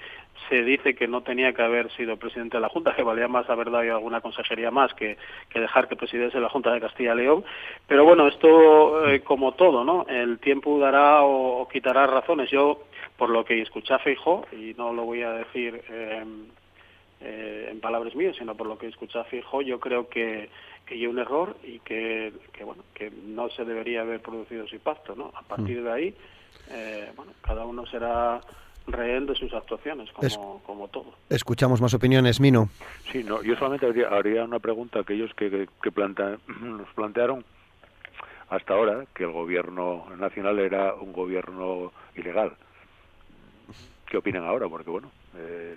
se dice que no tenía que haber sido presidente de la Junta que valía más haber dado alguna consejería más que que, dejar que presidiese la Junta de Castilla y León. Pero bueno, esto eh, como todo, ¿no? El tiempo dará o, o, quitará razones. Yo, por lo que escuché a Fijo, y no lo voy a decir eh, eh, en palabras mías, sino por lo que escuché a Fijo, yo creo que que hay un error y que, que, bueno que no se debería haber producido ese pacto, ¿no? A partir de ahí, eh, bueno, cada uno será rehén de sus actuaciones, como, es, como todo. Escuchamos más opiniones, Mino. Sí, no, yo solamente habría, habría una pregunta a aquellos que, que, que planta, nos plantearon hasta ahora que el gobierno nacional era un gobierno ilegal. ¿Qué opinan ahora? Porque, bueno, eh,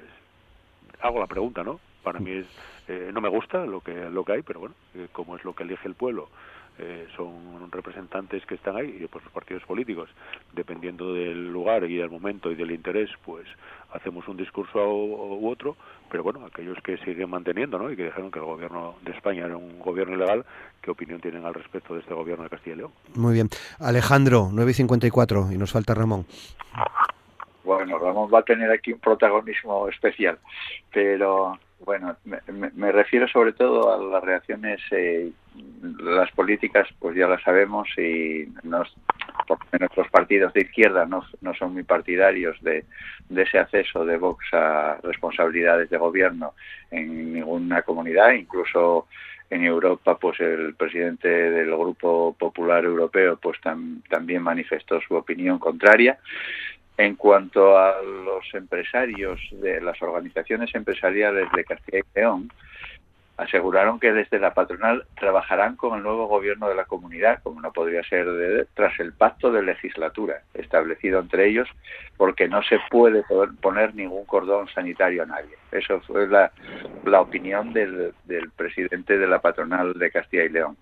hago la pregunta, ¿no? Para mí es, eh, no me gusta lo que, lo que hay, pero bueno, eh, como es lo que elige el pueblo eh, son representantes que están ahí y pues los partidos políticos dependiendo del lugar y del momento y del interés pues hacemos un discurso u otro pero bueno aquellos que siguen manteniendo ¿no? y que dijeron que el gobierno de España era un gobierno ilegal qué opinión tienen al respecto de este gobierno de Castilla y León muy bien. Alejandro 9.54 y nos falta Ramón. Bueno Ramón va a tener aquí un protagonismo especial pero bueno, me, me, refiero sobre todo a las reacciones, eh, las políticas, pues ya las sabemos y nos, nuestros partidos de izquierda no, no son muy partidarios de, ese acceso de Vox a responsabilidades de gobierno en ninguna comunidad, incluso en Europa, pues el presidente del Grupo Popular Europeo, pues tam, también manifestó su opinión contraria. En cuanto a los empresarios de las organizaciones empresariales de Castilla y León, aseguraron que desde la patronal trabajarán con el nuevo gobierno de la comunidad, como no podría ser de, tras el pacto de legislatura establecido entre ellos, porque no se puede poner ningún cordón sanitario a nadie. Eso fue la, la opinión del, del presidente de la patronal de Castilla y León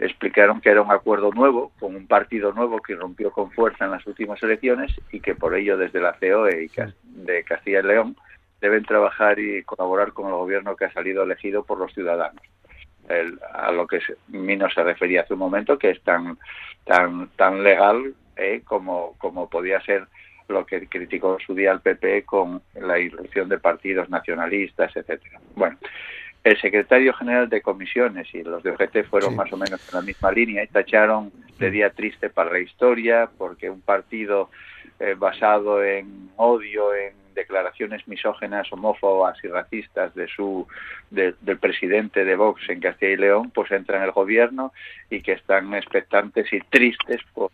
explicaron que era un acuerdo nuevo, con un partido nuevo que rompió con fuerza en las últimas elecciones y que por ello desde la COE y de Castilla y León deben trabajar y colaborar con el gobierno que ha salido elegido por los ciudadanos. a lo que Mino se refería hace un momento, que es tan tan tan legal eh, como, como podía ser lo que criticó su día el PP con la irrupción de partidos nacionalistas, etcétera. Bueno, el secretario general de comisiones y los de OGT fueron más o menos en la misma línea y tacharon de día triste para la historia porque un partido eh, basado en odio, en declaraciones misógenas, homófobas y racistas de su del presidente de Vox en Castilla y León, pues entra en el gobierno y que están expectantes y tristes por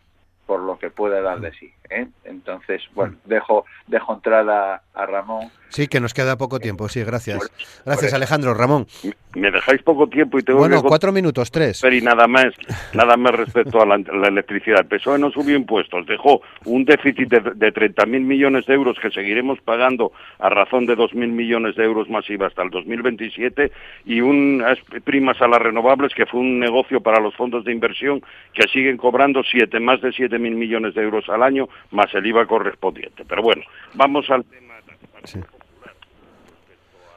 por lo que pueda dar de sí. ¿Eh? Entonces, bueno, dejo, dejo entrada a Ramón. Sí, que nos queda poco tiempo, sí, gracias. Gracias, Alejandro. Ramón. Me dejáis poco tiempo y tengo Bueno, cuatro minutos, tres. Pero y nada más, nada más respecto a la, electricidad. El PSOE no subió impuestos, dejó un déficit de, de 30.000 millones de euros que seguiremos pagando a razón de 2.000 millones de euros masiva hasta el 2027 y unas primas a las renovables que fue un negocio para los fondos de inversión que siguen cobrando siete, más de 7.000 millones de euros al año más el IVA correspondiente. Pero bueno, vamos al tema. Sí,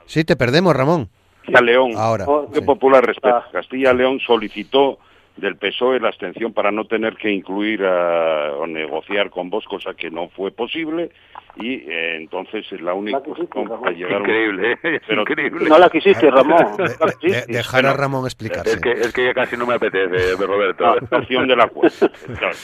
sí te perdemos, Ramón. Castilla León, Ahora, sí. Popular respecto. Ah. Castilla León solicitó del PSOE la abstención para no tener que incluir a, o negociar con vos, cosa que no fue posible, y eh, entonces la única para llegar increíble, ¿eh? pero, increíble. No la quisiste, Ramón. De, dejar a Ramón explicarse. Es que, es que ya casi no me apetece, Roberto. La de la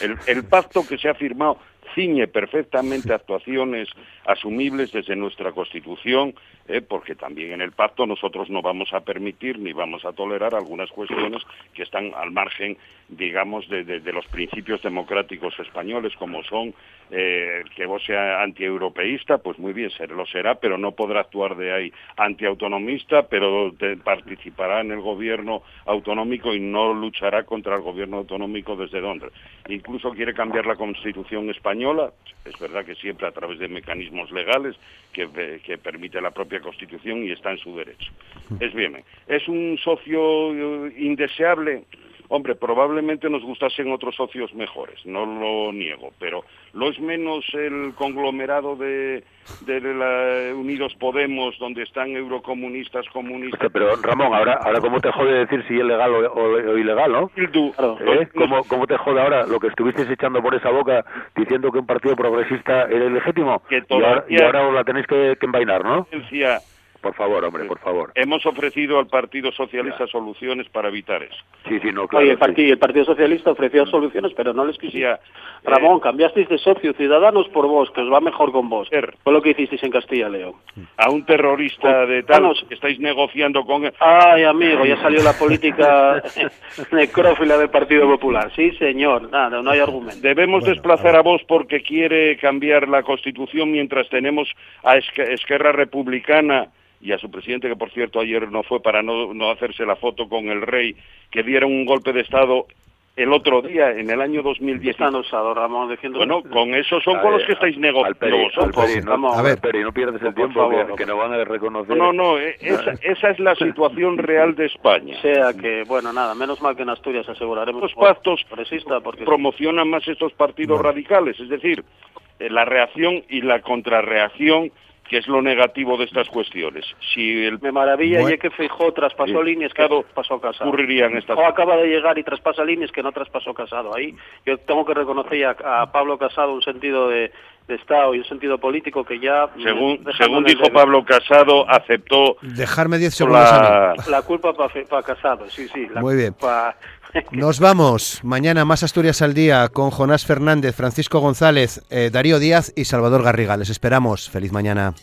el, el pacto que se ha firmado ciñe perfectamente actuaciones asumibles desde nuestra Constitución, eh, porque también en el pacto nosotros no vamos a permitir ni vamos a tolerar algunas cuestiones que están al margen, digamos, de, de, de los principios democráticos españoles, como son eh, que vos sea antieuropeísta, pues muy bien, lo será, pero no podrá actuar de ahí antiautonomista, pero de, participará en el gobierno autonómico y no luchará contra el gobierno autonómico desde Londres. Incluso quiere cambiar la Constitución española, es verdad que siempre a través de mecanismos legales que, que permite la propia Constitución y está en su derecho. Es bien, es un socio indeseable, Hombre, probablemente nos gustasen otros socios mejores, no lo niego, pero lo es menos el conglomerado de, de la Unidos Podemos, donde están eurocomunistas, comunistas. Pero Ramón, ahora, ahora cómo te jode decir si es legal o, o, o ilegal, ¿no? Claro, ¿Eh? ¿Cómo, ¿Cómo, te jode ahora lo que estuviste echando por esa boca diciendo que un partido progresista era ilegítimo? Que y, ahora, y ahora os la tenéis que, que envainar, ¿no? Por favor, hombre, por favor. Hemos ofrecido al Partido Socialista ya. soluciones para evitar eso. Sí, sí, no, claro. Oye, el, partido, sí. el Partido Socialista ofreció soluciones, pero no les quisía. Ramón, eh, cambiasteis de socio Ciudadanos por vos, que os va mejor con vos. Er, Fue lo que hicisteis en Castilla León. A un terrorista de tal que estáis negociando con él. Ay, amigo, ya salió la política necrófila del Partido Popular. Sí, señor, nada, no hay argumento. Debemos bueno, desplazar a vos porque quiere cambiar la Constitución mientras tenemos a Esquerra Republicana y a su presidente, que por cierto ayer no fue para no, no hacerse la foto con el rey, que dieron un golpe de Estado el otro día, en el año 2010. Están usados, Ramón, diciendo... Bueno, con esos son con los que estáis negociando vosotros. No, a ver, Peri, no pierdes el tiempo, favor, que, que, no van a reconocer... No, no, esa, esa, es la situación real de España. O sea que, bueno, nada, menos mal que en Asturias aseguraremos... Los pactos porque... promocionan más estos partidos radicales, es decir, la reacción y la contrarreacción que es lo negativo de estas cuestiones. Si el... Me maravilla bueno. y que Feijó traspasó sí. líneas que no traspasó Casado. Ocurrirían estas... O acaba de llegar y traspasa líneas que no traspasó Casado. Ahí yo tengo que reconocer a, a Pablo Casado un sentido de, de Estado y un sentido político que ya... Según, según dijo de... Pablo Casado, aceptó... Dejarme 10 segundos la... la culpa para pa Casado, sí, sí. La Muy bien. Nos vamos. Mañana más Asturias al día con Jonás Fernández, Francisco González, eh, Darío Díaz y Salvador Garriga. Les esperamos. Feliz mañana.